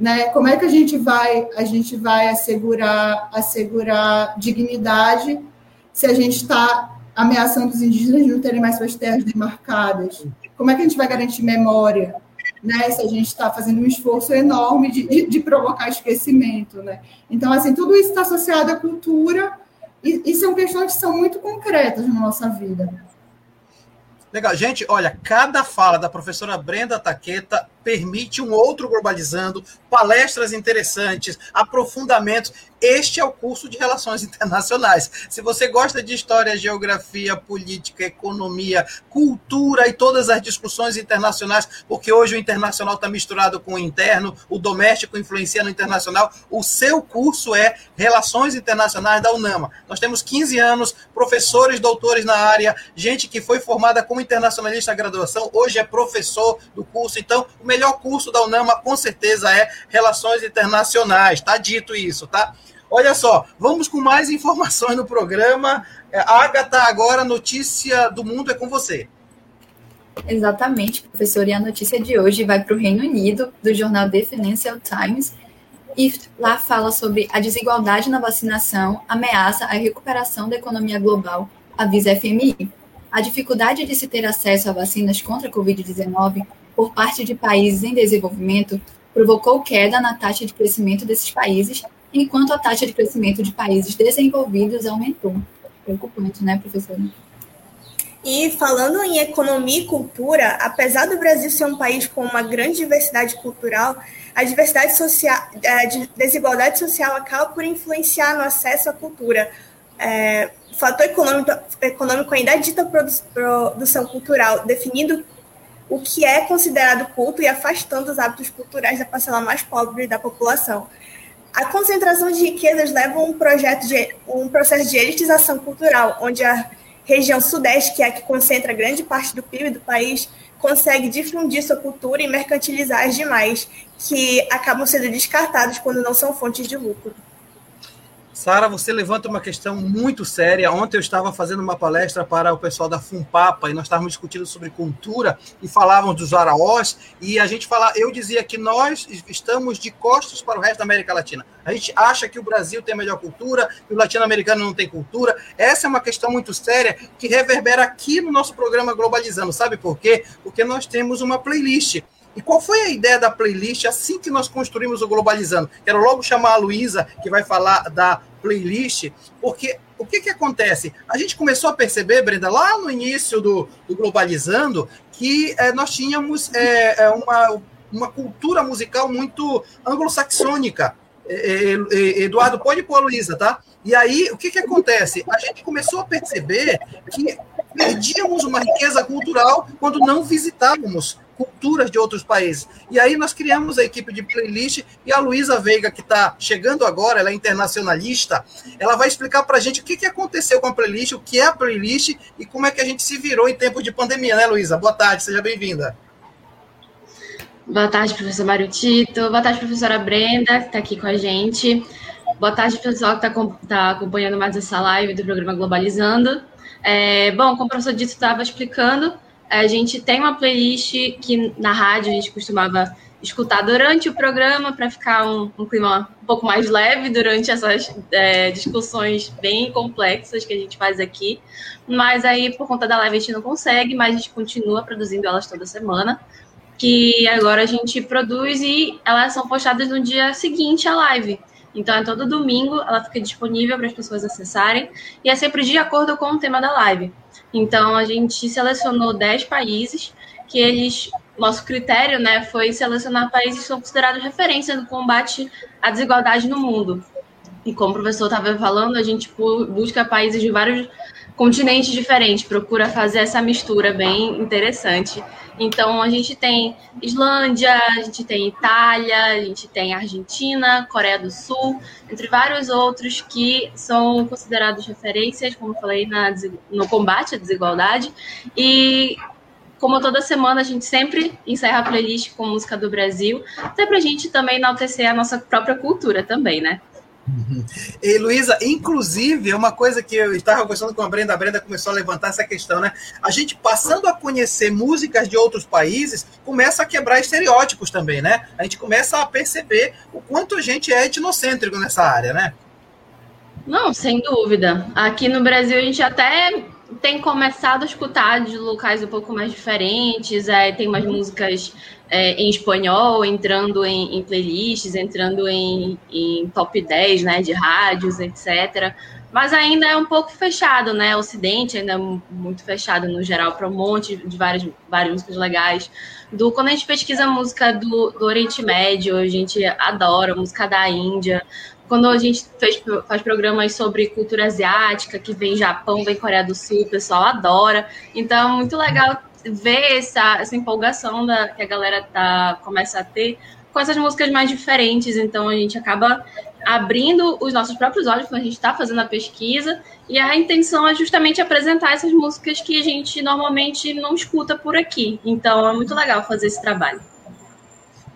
[SPEAKER 2] né? Como é que a gente vai a gente vai assegurar assegurar dignidade se a gente está ameaçando os indígenas de não terem mais suas terras demarcadas? Como é que a gente vai garantir memória, né? Se a gente está fazendo um esforço enorme de, de, de, provocar esquecimento, né? Então assim tudo isso está associado à cultura e, e são questões que são muito concretas na nossa vida.
[SPEAKER 1] Legal. Gente, olha, cada fala da professora Brenda Taqueta permite um outro globalizando, palestras interessantes, aprofundamentos. Este é o curso de Relações Internacionais. Se você gosta de história, geografia, política, economia, cultura e todas as discussões internacionais, porque hoje o internacional está misturado com o interno, o doméstico influencia no internacional, o seu curso é Relações Internacionais da UNAMA. Nós temos 15 anos, professores, doutores na área, gente que foi formada como internacionalista na graduação, hoje é professor do curso. Então, o melhor curso da UNAMA com certeza é Relações Internacionais, tá dito isso, tá? Olha só, vamos com mais informações no programa. É, Agatha, agora notícia do mundo é com você.
[SPEAKER 3] Exatamente, professor. E a notícia de hoje vai para o Reino Unido, do jornal The Financial Times, e lá fala sobre a desigualdade na vacinação ameaça a recuperação da economia global, avisa a FMI. A dificuldade de se ter acesso a vacinas contra a Covid-19 por parte de países em desenvolvimento provocou queda na taxa de crescimento desses países, enquanto a taxa de crescimento de países desenvolvidos aumentou. Preocupante, né, professora?
[SPEAKER 4] E falando em economia e cultura, apesar do Brasil ser um país com uma grande diversidade cultural, a diversidade social, a desigualdade social acaba por influenciar no acesso à cultura. É, o fator econômico, econômico ainda dita produção cultural, definindo o que é considerado culto e afastando os hábitos culturais da parcela mais pobre da população. A concentração de riquezas leva a um, projeto de, um processo de elitização cultural, onde a região sudeste, que é a que concentra grande parte do PIB do país, consegue difundir sua cultura e mercantilizar as demais, que acabam sendo descartadas quando não são fontes de lucro.
[SPEAKER 1] Sara, você levanta uma questão muito séria. Ontem eu estava fazendo uma palestra para o pessoal da Fumpapa e nós estávamos discutindo sobre cultura e falávamos dos araós e a gente fala, eu dizia que nós estamos de costas para o resto da América Latina. A gente acha que o Brasil tem a melhor cultura, que o latino-americano não tem cultura. Essa é uma questão muito séria que reverbera aqui no nosso programa Globalizando. Sabe por quê? Porque nós temos uma playlist e qual foi a ideia da playlist assim que nós construímos o Globalizando? Quero logo chamar a Luísa, que vai falar da playlist, porque o que, que acontece? A gente começou a perceber, Brenda, lá no início do, do Globalizando, que é, nós tínhamos é, uma uma cultura musical muito anglo-saxônica. Eduardo, pode pôr a Luísa, tá? E aí, o que, que acontece? A gente começou a perceber que perdíamos uma riqueza cultural quando não visitávamos culturas de outros países. E aí nós criamos a equipe de playlist e a Luísa Veiga, que está chegando agora, ela é internacionalista, ela vai explicar para a gente o que, que aconteceu com a playlist, o que é a playlist e como é que a gente se virou em tempo de pandemia, né, Luísa? Boa tarde, seja bem-vinda.
[SPEAKER 7] Boa tarde, professor Mário Tito. Boa tarde, professora Brenda, que está aqui com a gente. Boa tarde, pessoal que está tá acompanhando mais essa live do programa Globalizando. É, bom, como o professor Dito estava explicando, a gente tem uma playlist que na rádio a gente costumava escutar durante o programa para ficar um, um, clima um pouco mais leve durante essas é, discussões bem complexas que a gente faz aqui. Mas aí, por conta da live, a gente não consegue, mas a gente continua produzindo elas toda semana. Que agora a gente produz e elas são postadas no dia seguinte à live. Então, é todo domingo, ela fica disponível para as pessoas acessarem e é sempre de acordo com o tema da live. Então, a gente selecionou 10 países que eles. Nosso critério né, foi selecionar países que são considerados referência no combate à desigualdade no mundo. E como o professor estava falando, a gente busca países de vários continentes diferentes, procura fazer essa mistura bem interessante. Então, a gente tem Islândia, a gente tem Itália, a gente tem Argentina, Coreia do Sul, entre vários outros que são considerados referências, como falei, na, no combate à desigualdade. E como toda semana, a gente sempre encerra a playlist com música do Brasil, até para a gente também enaltecer a nossa própria cultura também, né?
[SPEAKER 1] Uhum. E Luísa, inclusive, é uma coisa que eu estava conversando com a Brenda, a Brenda começou a levantar essa questão, né? A gente passando a conhecer músicas de outros países, começa a quebrar estereótipos também, né? A gente começa a perceber o quanto a gente é etnocêntrico nessa área, né?
[SPEAKER 7] Não, sem dúvida. Aqui no Brasil a gente até tem começado a escutar de locais um pouco mais diferentes, é, tem umas músicas é, em espanhol entrando em, em playlists, entrando em, em, top 10 né, de rádios, etc. Mas ainda é um pouco fechado, né? O Ocidente ainda é muito fechado no geral para um monte de várias, várias músicas legais. Do, quando a gente pesquisa música do, do Oriente Médio, a gente adora música da Índia, quando a gente fez, faz programas sobre cultura asiática, que vem Japão, vem Coreia do Sul, o pessoal adora. Então, é muito legal ver essa, essa empolgação da, que a galera tá, começa a ter com essas músicas mais diferentes. Então, a gente acaba abrindo os nossos próprios olhos quando a gente está fazendo a pesquisa. E a intenção é justamente apresentar essas músicas que a gente normalmente não escuta por aqui. Então, é muito legal fazer esse trabalho.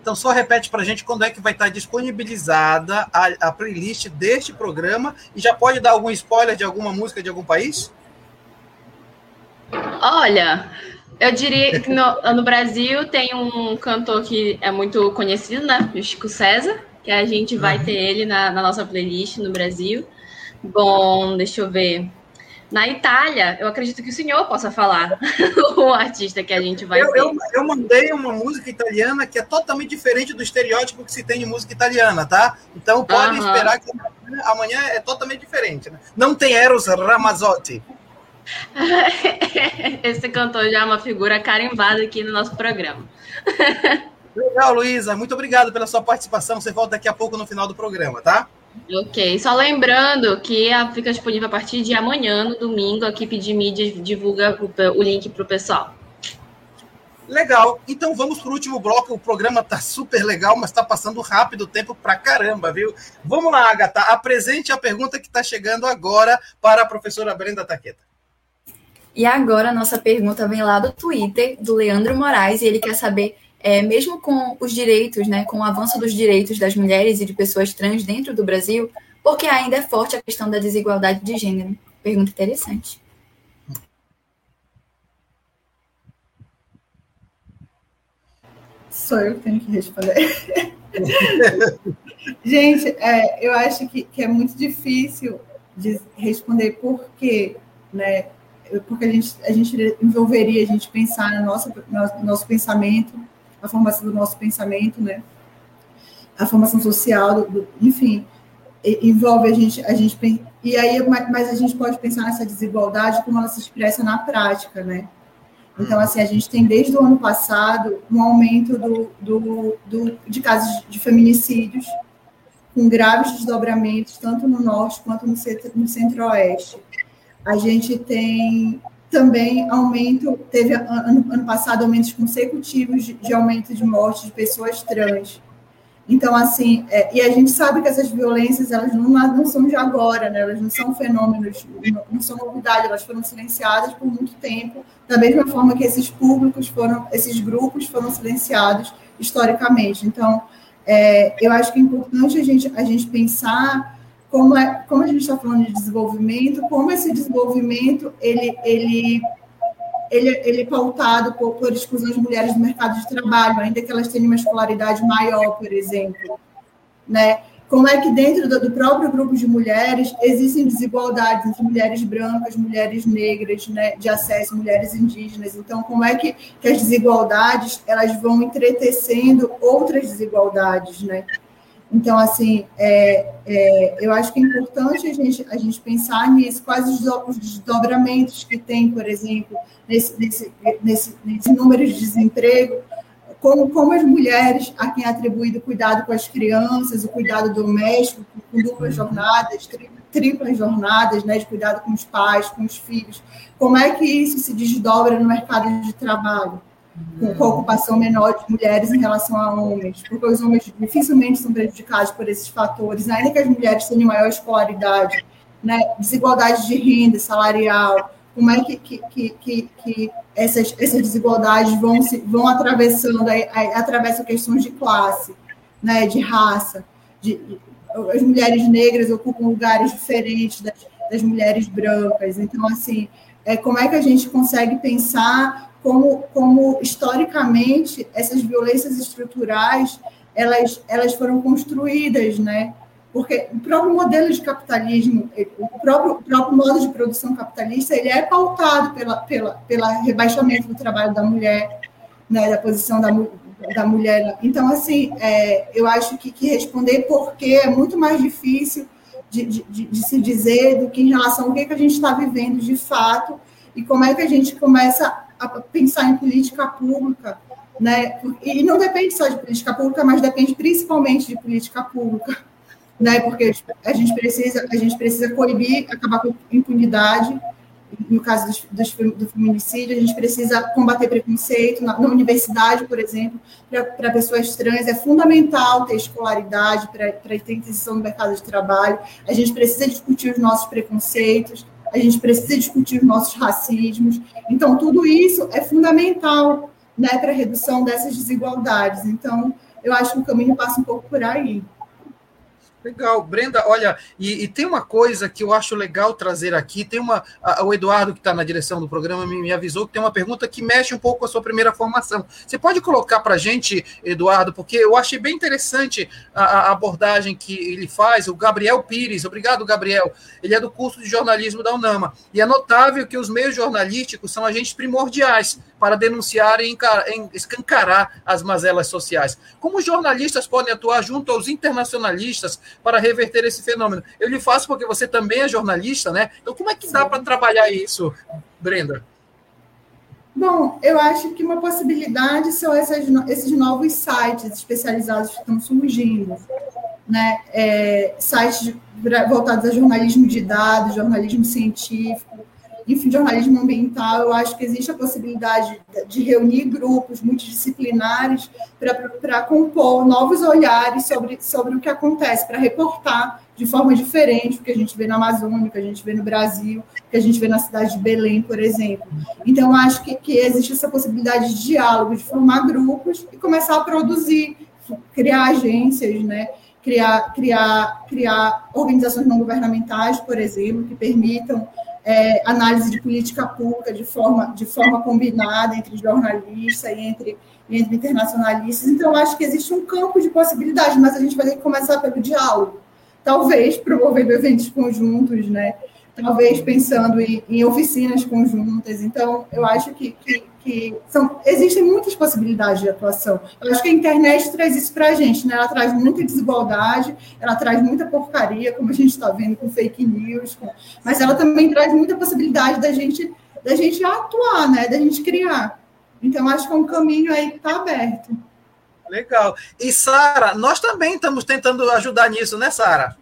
[SPEAKER 1] Então, só repete para a gente quando é que vai estar disponibilizada a, a, playlist deste programa e já pode dar algum spoiler de alguma música de algum país?
[SPEAKER 7] Olha, eu diria que no, no Brasil tem um cantor que é muito conhecido, né? O Chico César, que a gente vai uhum. ter ele na, na nossa playlist no Brasil. Bom, deixa eu ver. Na Itália, eu acredito que o senhor possa falar o artista que a gente vai
[SPEAKER 1] eu, eu, eu, mandei uma música italiana que é totalmente diferente do estereótipo que se tem de música italiana, tá? Então pode uhum. esperar que amanhã é totalmente diferente. Né? Não tem Eros Ramazzotti.
[SPEAKER 7] Esse cantor já é uma figura carimbada aqui no nosso programa.
[SPEAKER 1] Legal, Luísa. Muito obrigado pela sua participação. Você volta daqui a pouco no final do programa, tá?
[SPEAKER 7] Ok, só lembrando que fica disponível a partir de amanhã, no domingo, a equipe de mídia divulga o, link para o pessoal.
[SPEAKER 1] Legal, então vamos para o último bloco. O programa tá super legal, mas está passando rápido o tempo pra caramba, viu? Vamos lá, Agatha, apresente a pergunta que está chegando agora para a professora Brenda Taqueta.
[SPEAKER 3] E agora a nossa pergunta vem lá do Twitter, do Leandro Moraes, e ele quer saber é, mesmo com os direitos, né, com o avanço dos direitos das mulheres e de pessoas trans dentro do Brasil, porque ainda é forte a questão da desigualdade de gênero. Pergunta interessante.
[SPEAKER 2] Sou eu que tenho que responder. Gente, é, eu acho que, que, é muito difícil de responder porque, né? Porque a gente, a gente envolveria a gente pensar no nosso, no nosso pensamento a formação do nosso pensamento, né? A formação social, do, do, enfim, envolve a gente, a gente e aí, mas a gente pode pensar nessa desigualdade como ela se expressa na prática, né? Então, assim, a gente tem desde o ano passado um aumento do, do, do de casos de feminicídios, com graves desdobramentos, tanto no norte quanto no, centro, no centro-oeste. A gente tem também aumento, teve ano, ano passado aumentos consecutivos de, de aumento de morte de pessoas trans. Então, assim, é, e a gente sabe que essas violências, elas não, não são de agora, né? elas não são fenômenos, não, não são novidade, elas foram silenciadas por muito tempo, da mesma forma que esses públicos foram, esses grupos foram silenciados historicamente. Então, é, eu acho que é importante a gente, a gente pensar como, é, como a gente está falando de desenvolvimento, como esse desenvolvimento, ele, ele ele, ele é pautado por, por exclusão de mulheres do mercado de trabalho, ainda que elas tenham uma escolaridade maior, por exemplo. Né? Como é que dentro do, do próprio grupo de mulheres existem desigualdades entre mulheres brancas, mulheres negras, né, de acesso, mulheres indígenas. Então, como é que, que as desigualdades elas vão entretecendo outras desigualdades, né? Então, assim, é, é, eu acho que é importante a gente, a gente pensar nisso, quais os desdobramentos que tem, por exemplo, nesse, nesse, nesse, nesse número de desemprego, como, como as mulheres a quem é atribuído o cuidado com as crianças, o cuidado doméstico, com duplas jornadas, triplas jornadas, né, de cuidado com os pais, com os filhos, como é que isso se desdobra no mercado de trabalho? Com, com ocupação menor de mulheres em relação a homens, porque os homens dificilmente são prejudicados por esses fatores, ainda que as mulheres tenham maior escolaridade, né, desigualdade de renda salarial, como é que, que, que, que, essas, essas desigualdades vão, se, vão atravessando, aí, aí, atravessam questões de classe, né, de raça, de, as mulheres negras ocupam lugares diferentes das, das mulheres brancas, então, assim, é, como é que a gente consegue pensar como, como historicamente essas violências estruturais elas, elas foram construídas, né? Porque o próprio modelo de capitalismo, o próprio, o próprio modo de produção capitalista, ele é pautado pela, pela, pela rebaixamento do trabalho da mulher, né, da posição da, da mulher. Então, assim, é, eu acho que, que responder por quê é muito mais difícil de, de, de, se dizer do que em relação ao que, que a gente está vivendo de fato e como é que a gente começa a pensar em política pública, né? E não depende só de política pública, mas depende principalmente de política pública, né? Porque a gente precisa, a gente precisa coibir, acabar com impunidade. No caso dos, do feminicídio, a gente precisa combater preconceito na, na universidade, por exemplo, para pessoas trans é fundamental ter escolaridade para a inserção no mercado de trabalho. A gente precisa discutir os nossos preconceitos, a gente precisa discutir os nossos racismos. Então, tudo isso é fundamental né, para a redução dessas desigualdades. Então, eu acho que o caminho passa um pouco por aí.
[SPEAKER 1] Legal, Brenda, olha, e, e, tem uma coisa que eu acho legal trazer aqui. Tem uma. A, o Eduardo, que está na direção do programa, me, me, avisou que tem uma pergunta que mexe um pouco com a sua primeira formação. Você pode colocar para a gente, Eduardo, porque eu achei bem interessante a, a, abordagem que ele faz, o Gabriel Pires. Obrigado, Gabriel. Ele é do curso de jornalismo da UNAMA. E é notável que os meios jornalísticos são agentes primordiais para denunciar e escancarar as mazelas sociais. Como os jornalistas podem atuar junto aos internacionalistas para reverter esse fenômeno? Eu lhe faço porque você também é jornalista, né? Então, como é que dá para trabalhar isso, Brenda?
[SPEAKER 2] Bom, eu acho que uma possibilidade são essas, esses novos sites especializados que estão surgindo. Né? É, sites voltados a jornalismo de dados, jornalismo científico, enfim, jornalismo ambiental, eu acho que existe a possibilidade de reunir grupos multidisciplinares para compor novos olhares sobre, sobre o que acontece, para reportar de forma diferente o que a gente vê na Amazônia, o que a gente vê no Brasil, o que a gente vê na cidade de Belém, por exemplo. Então, acho que, que existe essa possibilidade de diálogo, de formar grupos e começar a produzir, criar agências, né? criar, criar, criar organizações não governamentais, por exemplo, que permitam é, análise de política pública de forma, de forma combinada entre jornalistas e entre, entre internacionalistas. Então, acho que existe um campo de possibilidades, mas a gente vai ter que começar pelo diálogo. Talvez promovendo eventos conjuntos, né? talvez pensando em, em oficinas conjuntas. Então, eu acho que, que, que, são, existem muitas possibilidades de atuação. Eu acho que a internet traz isso para a gente, né? Ela traz muita desigualdade, ela traz muita porcaria, como a gente está vendo com fake news, com, mas ela também traz muita possibilidade da gente da gente atuar, né? Da gente criar. Então, acho que é um caminho aí que está aberto.
[SPEAKER 1] Legal. E, Sara, nós também estamos tentando ajudar nisso, né, Sara?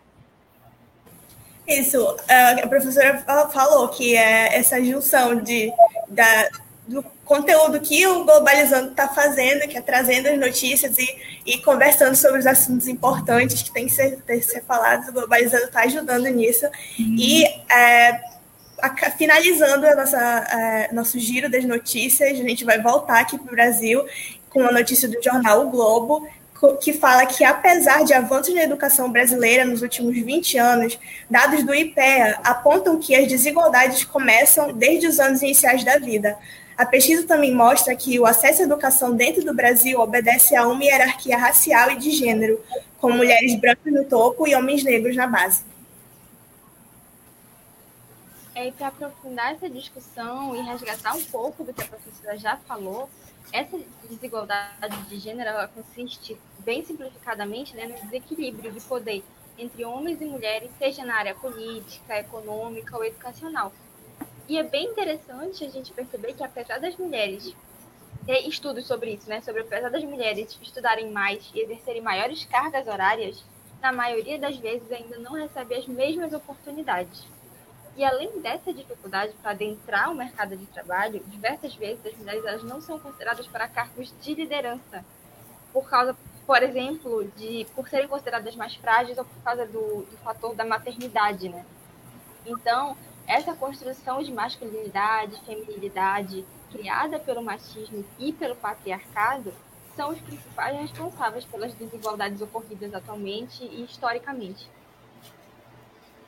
[SPEAKER 4] Isso. A professora falou que é essa junção de, da, do conteúdo que o Globalizando está fazendo, que é trazendo as notícias e, e conversando sobre os assuntos importantes que tem que ser, tem que ser falados. O Globalizando está ajudando nisso. Uhum. E é, a, finalizando a nossa, é, nosso giro das notícias, a gente vai voltar aqui para o Brasil com uma notícia do jornal O Globo, que fala que, apesar de avanços na educação brasileira nos últimos 20 anos, dados do IPEA apontam que as desigualdades começam desde os anos iniciais da vida. A pesquisa também mostra que o acesso à educação dentro do Brasil obedece a uma hierarquia racial e de gênero, com mulheres brancas no topo e homens negros na base.
[SPEAKER 5] É, para aprofundar essa discussão e resgatar um pouco do que a professora já falou, essa desigualdade de gênero ela consiste, bem simplificadamente, né, no desequilíbrio de poder entre homens e mulheres, seja na área política, econômica ou educacional. E é bem interessante a gente perceber que, apesar das mulheres estudos sobre isso, né, sobre apesar das mulheres estudarem mais e exercerem maiores cargas horárias, na maioria das vezes ainda não recebem as mesmas oportunidades. E além dessa dificuldade para adentrar o mercado de trabalho, diversas vezes as mulheres elas não são consideradas para cargos de liderança, por causa, por exemplo, de por serem consideradas mais frágeis ou por causa do, do fator da maternidade, né? Então, essa construção de masculinidade, feminilidade, criada pelo machismo e pelo patriarcado, são os principais responsáveis pelas desigualdades ocorridas atualmente e historicamente.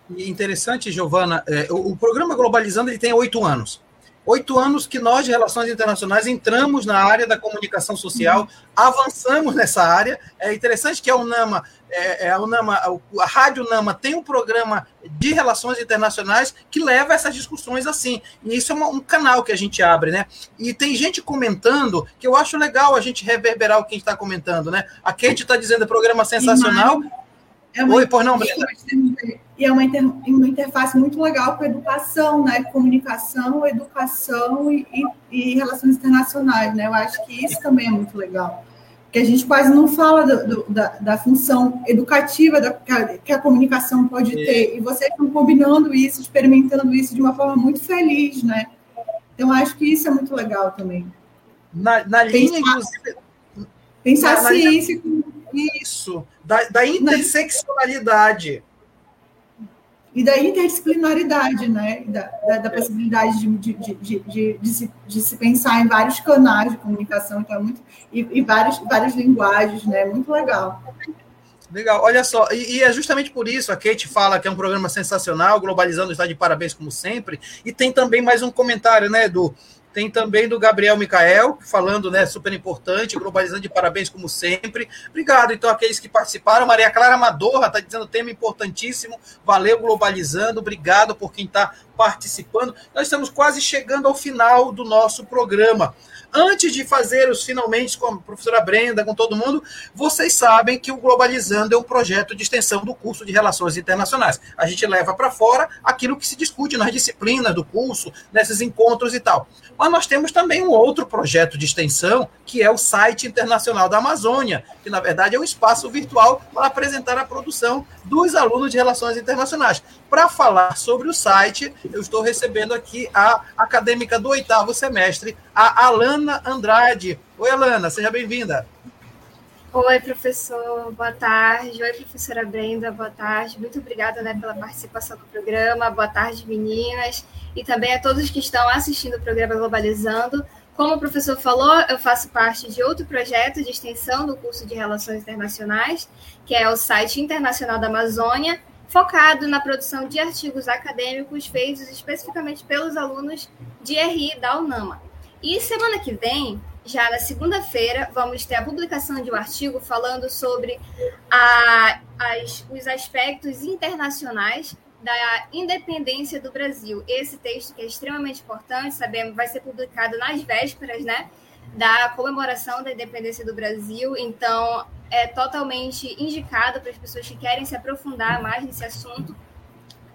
[SPEAKER 1] E interessante, Giovana, é, o, o, programa Globalizando ele tem oito anos. Oito anos que nós, de Relações Internacionais, entramos na área da comunicação social, uhum. avançamos nessa área. É interessante que a UNAMA, é, é a, UNAMA a Rádio UNAMA tem um programa de relações internacionais que leva essas discussões assim. E isso é uma, um canal que a gente abre, né? E tem gente comentando que eu acho legal a gente reverberar o que a gente está comentando, né? A Kate está dizendo programa sensacional.
[SPEAKER 2] É uma, Oi, por não, Brenda. E é uma, inter, uma interface muito legal com educação, né? Comunicação, educação e, e, e, relações internacionais, né? Eu acho que isso também é muito legal. Porque a gente quase não fala do, do, da, da, função educativa da, que, a, que, a, comunicação pode é. ter. E vocês estão combinando isso, experimentando isso de uma forma muito feliz, né? Então, acho que isso é muito legal também.
[SPEAKER 1] Na, na linha, pensar, inclusive.
[SPEAKER 2] Pensar na, ciência
[SPEAKER 1] na isso, da, da interseccionalidade.
[SPEAKER 2] E da interdisciplinaridade, né? Da, da, da possibilidade de, de, de, se, de se pensar em vários canais de comunicação, então é muito, e, e vários, várias linguagens, né? Muito legal.
[SPEAKER 1] Legal, olha só, e, e, é justamente por isso a Kate fala que é um programa sensacional, Globalizando está de parabéns como sempre, e tem também mais um comentário, né, do tem também do Gabriel Micael, falando, né, super importante, globalizando de parabéns como sempre. Obrigado, então, aqueles que participaram. Maria Clara Madorra está dizendo tema importantíssimo. Valeu, globalizando. Obrigado por quem está participando. Nós estamos quase chegando ao final do nosso programa antes de fazer os finalmente com a professora Brenda, com todo mundo, vocês sabem que o Globalizando é um projeto de extensão do curso de Relações Internacionais. A gente leva para fora aquilo que se discute nas disciplinas do curso, nesses encontros e tal. Mas nós temos também um outro projeto de extensão, que é o site internacional da Amazônia, que na verdade é um espaço virtual para apresentar a produção dos alunos de Relações Internacionais. Para falar sobre o site, eu estou recebendo aqui a acadêmica do oitavo semestre, a Alana Andrade. Oi, Alana, seja bem-vinda.
[SPEAKER 8] Oi, professor, boa tarde. Oi, professora Brenda, boa tarde. Muito obrigada né, pela participação no programa. Boa tarde, meninas. E também a todos que estão assistindo o programa Globalizando. Como o professor falou, eu faço parte de outro projeto de extensão do curso de Relações Internacionais, que é o site Internacional da Amazônia, focado na produção de artigos acadêmicos feitos especificamente pelos alunos de RI da UNAMA. E semana que vem, já na segunda-feira, vamos ter a publicação de um artigo falando sobre a, as, os aspectos internacionais da independência do Brasil. Esse texto que é extremamente importante, sabemos, vai ser publicado nas vésperas, né, da comemoração da independência do Brasil. Então, é totalmente indicado para as pessoas que querem se aprofundar mais nesse assunto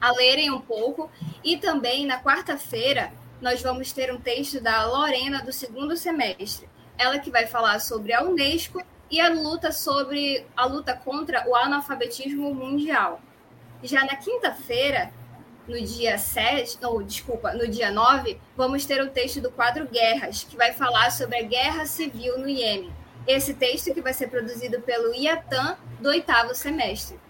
[SPEAKER 8] a lerem um pouco. E também na quarta-feira nós vamos ter um texto da Lorena do segundo semestre. Ela que vai falar sobre a Unesco e a luta sobre a luta contra o analfabetismo mundial. Já na quinta-feira, no dia 7, não, desculpa, no dia 9, vamos ter o texto do quadro Guerras, que vai falar sobre a guerra civil no Iêmen. Esse texto que vai ser produzido pelo IATAN do oitavo semestre.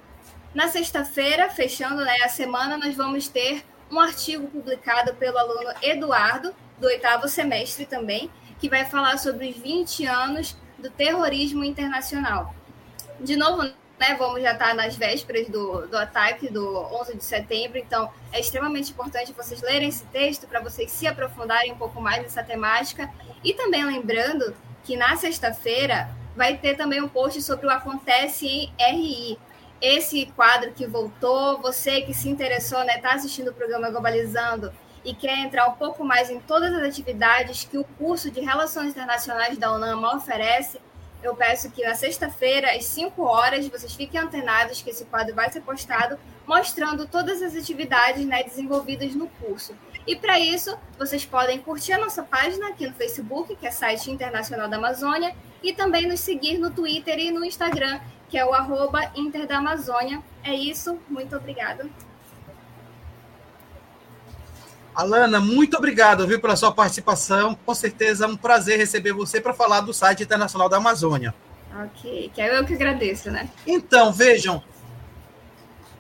[SPEAKER 8] Na sexta-feira, fechando né, a semana, nós vamos ter um artigo publicado pelo aluno Eduardo, do oitavo semestre também, que vai falar sobre os 20 anos do terrorismo internacional. De novo, né, vamos já estar nas vésperas do, do ataque do 11 de setembro, então é extremamente importante vocês lerem esse texto para vocês se aprofundarem um pouco mais nessa temática. E também lembrando que na sexta-feira vai ter também um post sobre o Acontece em RI. Esse quadro que voltou, você que se interessou, né, está assistindo o programa Globalizando e quer entrar um pouco mais em todas as atividades que o curso de Relações Internacionais da UNAMA oferece, eu peço que na sexta-feira, às 5 horas, vocês fiquem antenados que esse quadro vai ser postado, mostrando todas as atividades né, desenvolvidas no curso. E para isso, vocês podem curtir a nossa página aqui no Facebook, que é site Internacional da Amazônia, e também nos seguir no Twitter e no Instagram, que é o arroba Inter da Amazônia. É isso, muito obrigada.
[SPEAKER 1] Alana, muito obrigado, viu, pela sua participação. Com certeza é um prazer receber você para falar do site Internacional da Amazônia.
[SPEAKER 8] Ok, que é eu que agradeço, né?
[SPEAKER 1] Então, vejam,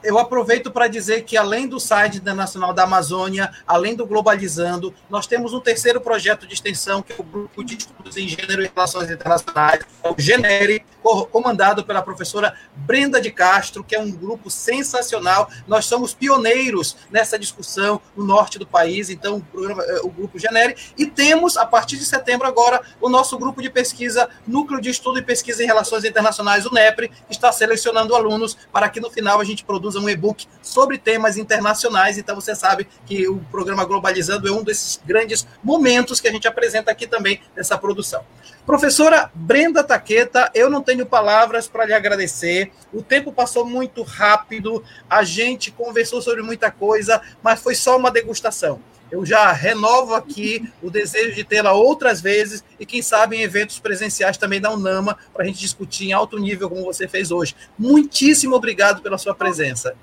[SPEAKER 1] eu aproveito para dizer que, além do site internacional da Amazônia, além do Globalizando, nós temos um terceiro projeto de extensão, que é o Grupo de Estudos em Gênero e Relações Internacionais, o GENERE, comandado pela professora Brenda de Castro, que é um grupo sensacional. Nós somos pioneiros nessa discussão no norte do país, então, o, programa, eh, o Grupo GENERE, e temos, a partir de setembro agora, o nosso grupo de pesquisa, Núcleo de Estudo e Pesquisa em Relações Internacionais, o NEPRE, que está selecionando alunos para que, no final, a gente produza um e-book sobre temas internacionais. Então você sabe que o programa Globalizando é um desses grandes momentos que a gente apresenta aqui também nessa produção. Professora Brenda Taqueta, eu não tenho palavras para lhe agradecer. O tempo passou muito rápido, a gente conversou sobre muita coisa, mas foi só uma degustação. Eu já renovo aqui o desejo de tê-la outras vezes e, quem sabe, em eventos presenciais também da UNAMA, para a gente discutir em alto nível, como você fez hoje. Muitíssimo obrigado pela sua presença.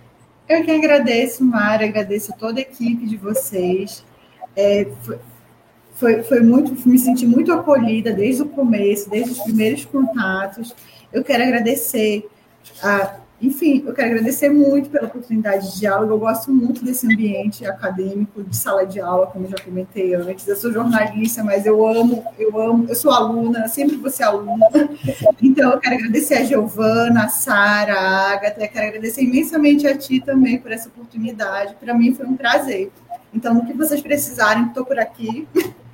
[SPEAKER 2] Eu que agradeço, Mara, agradeço toda a equipe de vocês. É, foi, foi muito, me senti muito acolhida desde o começo, desde os primeiros contatos. Eu quero agradecer a enfim, eu quero agradecer muito pela oportunidade de diálogo. Eu gosto muito desse ambiente acadêmico, de sala de aula, como já comentei antes. Eu sou jornalista, mas eu amo, eu amo, eu sou aluna, sempre vou ser aluna. Então, eu quero agradecer a Giovana, a Sara, a Agatha, eu quero agradecer imensamente a ti também por essa oportunidade. Para mim foi um prazer. Então, no que vocês precisarem, estou por aqui.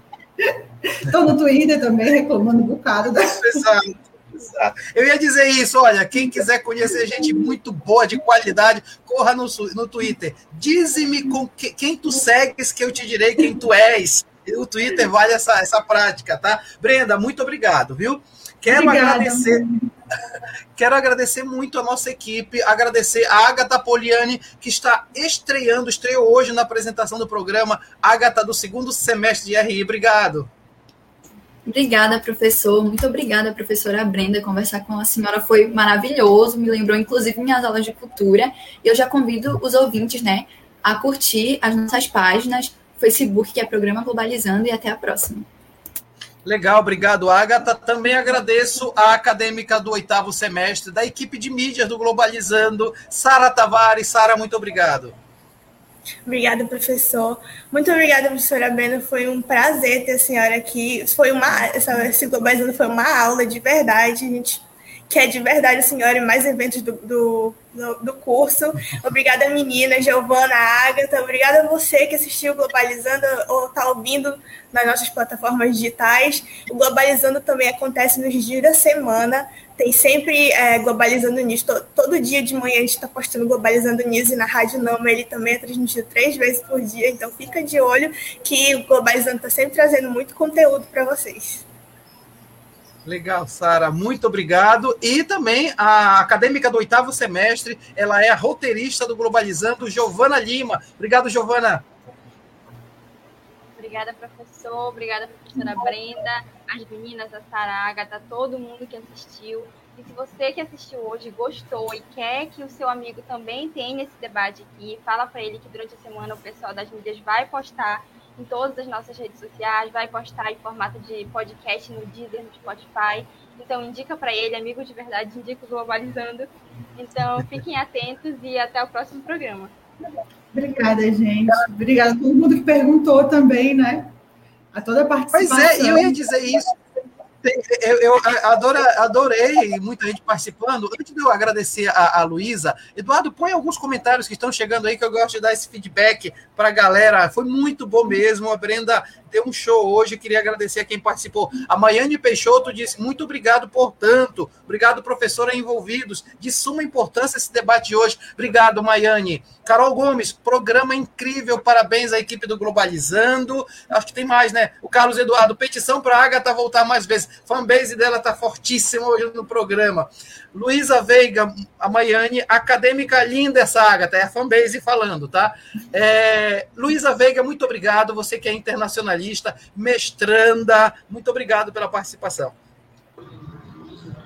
[SPEAKER 2] Estou no Twitter também, reclamando um bocado da.
[SPEAKER 1] Exato. Eu ia dizer isso, olha, quem quiser conhecer gente muito boa, de qualidade, corra no, no Twitter. Dize-me com que, quem tu segues que eu te direi quem tu és. O Twitter vale essa, essa prática, tá? Brenda, muito obrigado, viu? Quero Obrigada, agradecer. Quero agradecer muito a nossa equipe, agradecer a Agatha Poliani, que está estreando, estreou hoje na apresentação do programa, Agatha do segundo semestre de RI. Obrigado.
[SPEAKER 3] Obrigada, professor. Muito obrigada, professora Brenda. Conversar com a senhora foi maravilhoso. Me lembrou, inclusive, minhas aulas de cultura. E eu já convido os ouvintes, né, a curtir as nossas páginas, Facebook, que é Programa Globalizando, e até a próxima.
[SPEAKER 1] Legal, obrigado, Agatha. Também agradeço a acadêmica do oitavo semestre, da equipe de mídias do Globalizando, Sara Tavares. Sara, muito obrigado.
[SPEAKER 4] Obrigada, professor. Muito obrigada, professora Brenda. Foi um prazer ter a senhora aqui. Foi uma, essa, esse Globalizando foi uma aula de verdade. A gente quer de verdade senhora em mais eventos do, do, do, do curso. Obrigada, menina, Giovana, Agatha. Obrigada a você que assistiu Globalizando ou está ouvindo nas nossas plataformas digitais. O Globalizando também acontece nos dias da semana. Tem sempre é, Globalizando News. Todo, todo, dia de manhã a gente está postando Globalizando News e na Rádio Nama ele também é transmitido três vezes por dia. Então fica de olho que o Globalizando está sempre trazendo muito conteúdo para vocês.
[SPEAKER 1] Legal, Sara, muito obrigado. E também a acadêmica do oitavo semestre, ela é a roteirista do Globalizando, Giovana Lima. Obrigado, Giovana.
[SPEAKER 5] Obrigada, professor. Obrigada, professora Brenda, as meninas, a Sara Agatha, todo mundo que assistiu. E se você que assistiu hoje gostou e quer que o seu amigo também tenha esse debate aqui, fala para ele que durante a semana o pessoal das mídias vai postar em todas as nossas redes sociais, vai postar em formato de podcast no Deezer, no Spotify. Então indica para ele, amigo de verdade, indica o Globalizando. Então fiquem atentos e até o próximo programa.
[SPEAKER 2] Obrigada, gente. Obrigada a todo mundo que perguntou também, né? A toda a participação.
[SPEAKER 1] Pois é, eu ia dizer isso. Eu, eu adora, adorei muita gente participando. Antes de eu agradecer a, a Luísa, Eduardo, põe alguns comentários que estão chegando aí, que eu gosto de dar esse feedback para a galera. Foi muito bom mesmo. A Brenda deu um show hoje. Queria agradecer a quem participou. A Maiane Peixoto disse: muito obrigado por tanto. Obrigado, professora envolvidos. De suma importância esse debate hoje. Obrigado, Maiane. Carol Gomes, programa incrível. Parabéns à equipe do Globalizando. Acho que tem mais, né? O Carlos Eduardo, petição para a Agatha voltar mais vezes fanbase dela está fortíssima hoje no programa. Luísa Veiga, a Maiane, acadêmica linda essa Agatha, é a fanbase falando, tá? É, Luísa Veiga, muito obrigado, você que é internacionalista, mestranda, muito obrigado pela participação.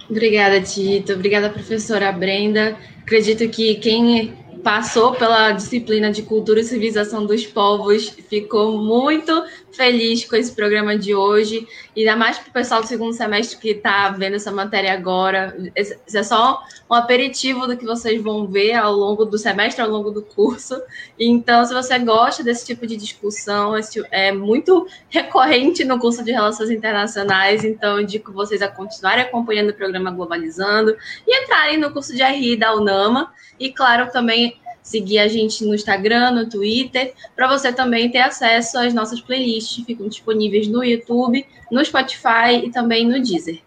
[SPEAKER 7] Obrigada, Tito. Obrigada, professora Brenda. Acredito que quem passou pela disciplina de cultura e civilização dos povos, ficou muito feliz com esse programa de hoje, e ainda mais para o pessoal do segundo semestre que está vendo essa matéria agora. Esse é só um aperitivo do que vocês vão ver ao longo do semestre, ao longo do curso. Então, se você gosta desse tipo de discussão, é muito recorrente no curso de Relações Internacionais, então eu indico vocês a continuarem acompanhando o programa Globalizando e entrarem no curso de RI da UNAMA. E, claro, também seguir a gente no Instagram, no Twitter, para você também ter acesso às nossas playlists, ficam disponíveis no YouTube, no Spotify e também no Deezer.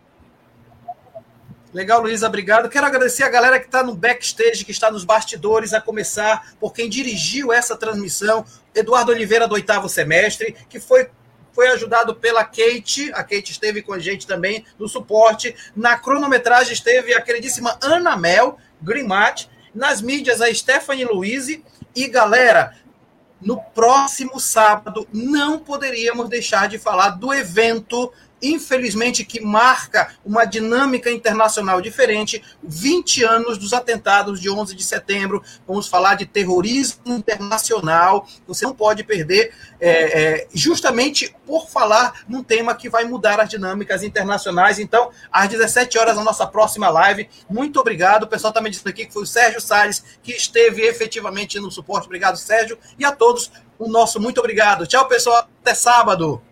[SPEAKER 1] Legal, Luísa, obrigado. Quero agradecer a galera que está no backstage, que está nos bastidores, a começar por quem dirigiu essa transmissão, Eduardo Oliveira, do oitavo semestre, que foi foi ajudado pela Kate, a Kate esteve com a gente também no suporte. Na cronometragem esteve a queridíssima Ana Mel Grimat, nas mídias, a Stephanie Luiz. E, galera, no próximo sábado, não poderíamos deixar de falar do evento infelizmente, que marca uma dinâmica internacional diferente, 20 anos dos atentados de 11 de setembro. Vamos falar de terrorismo internacional. Você não pode perder, é, é, justamente por falar num tema que vai mudar as dinâmicas internacionais. Então, às 17 horas, na nossa próxima live. Muito obrigado. O pessoal está me dizendo aqui que foi o Sérgio Salles que esteve efetivamente no suporte. Obrigado, Sérgio. E a todos, o nosso muito obrigado. Tchau, pessoal. Até sábado.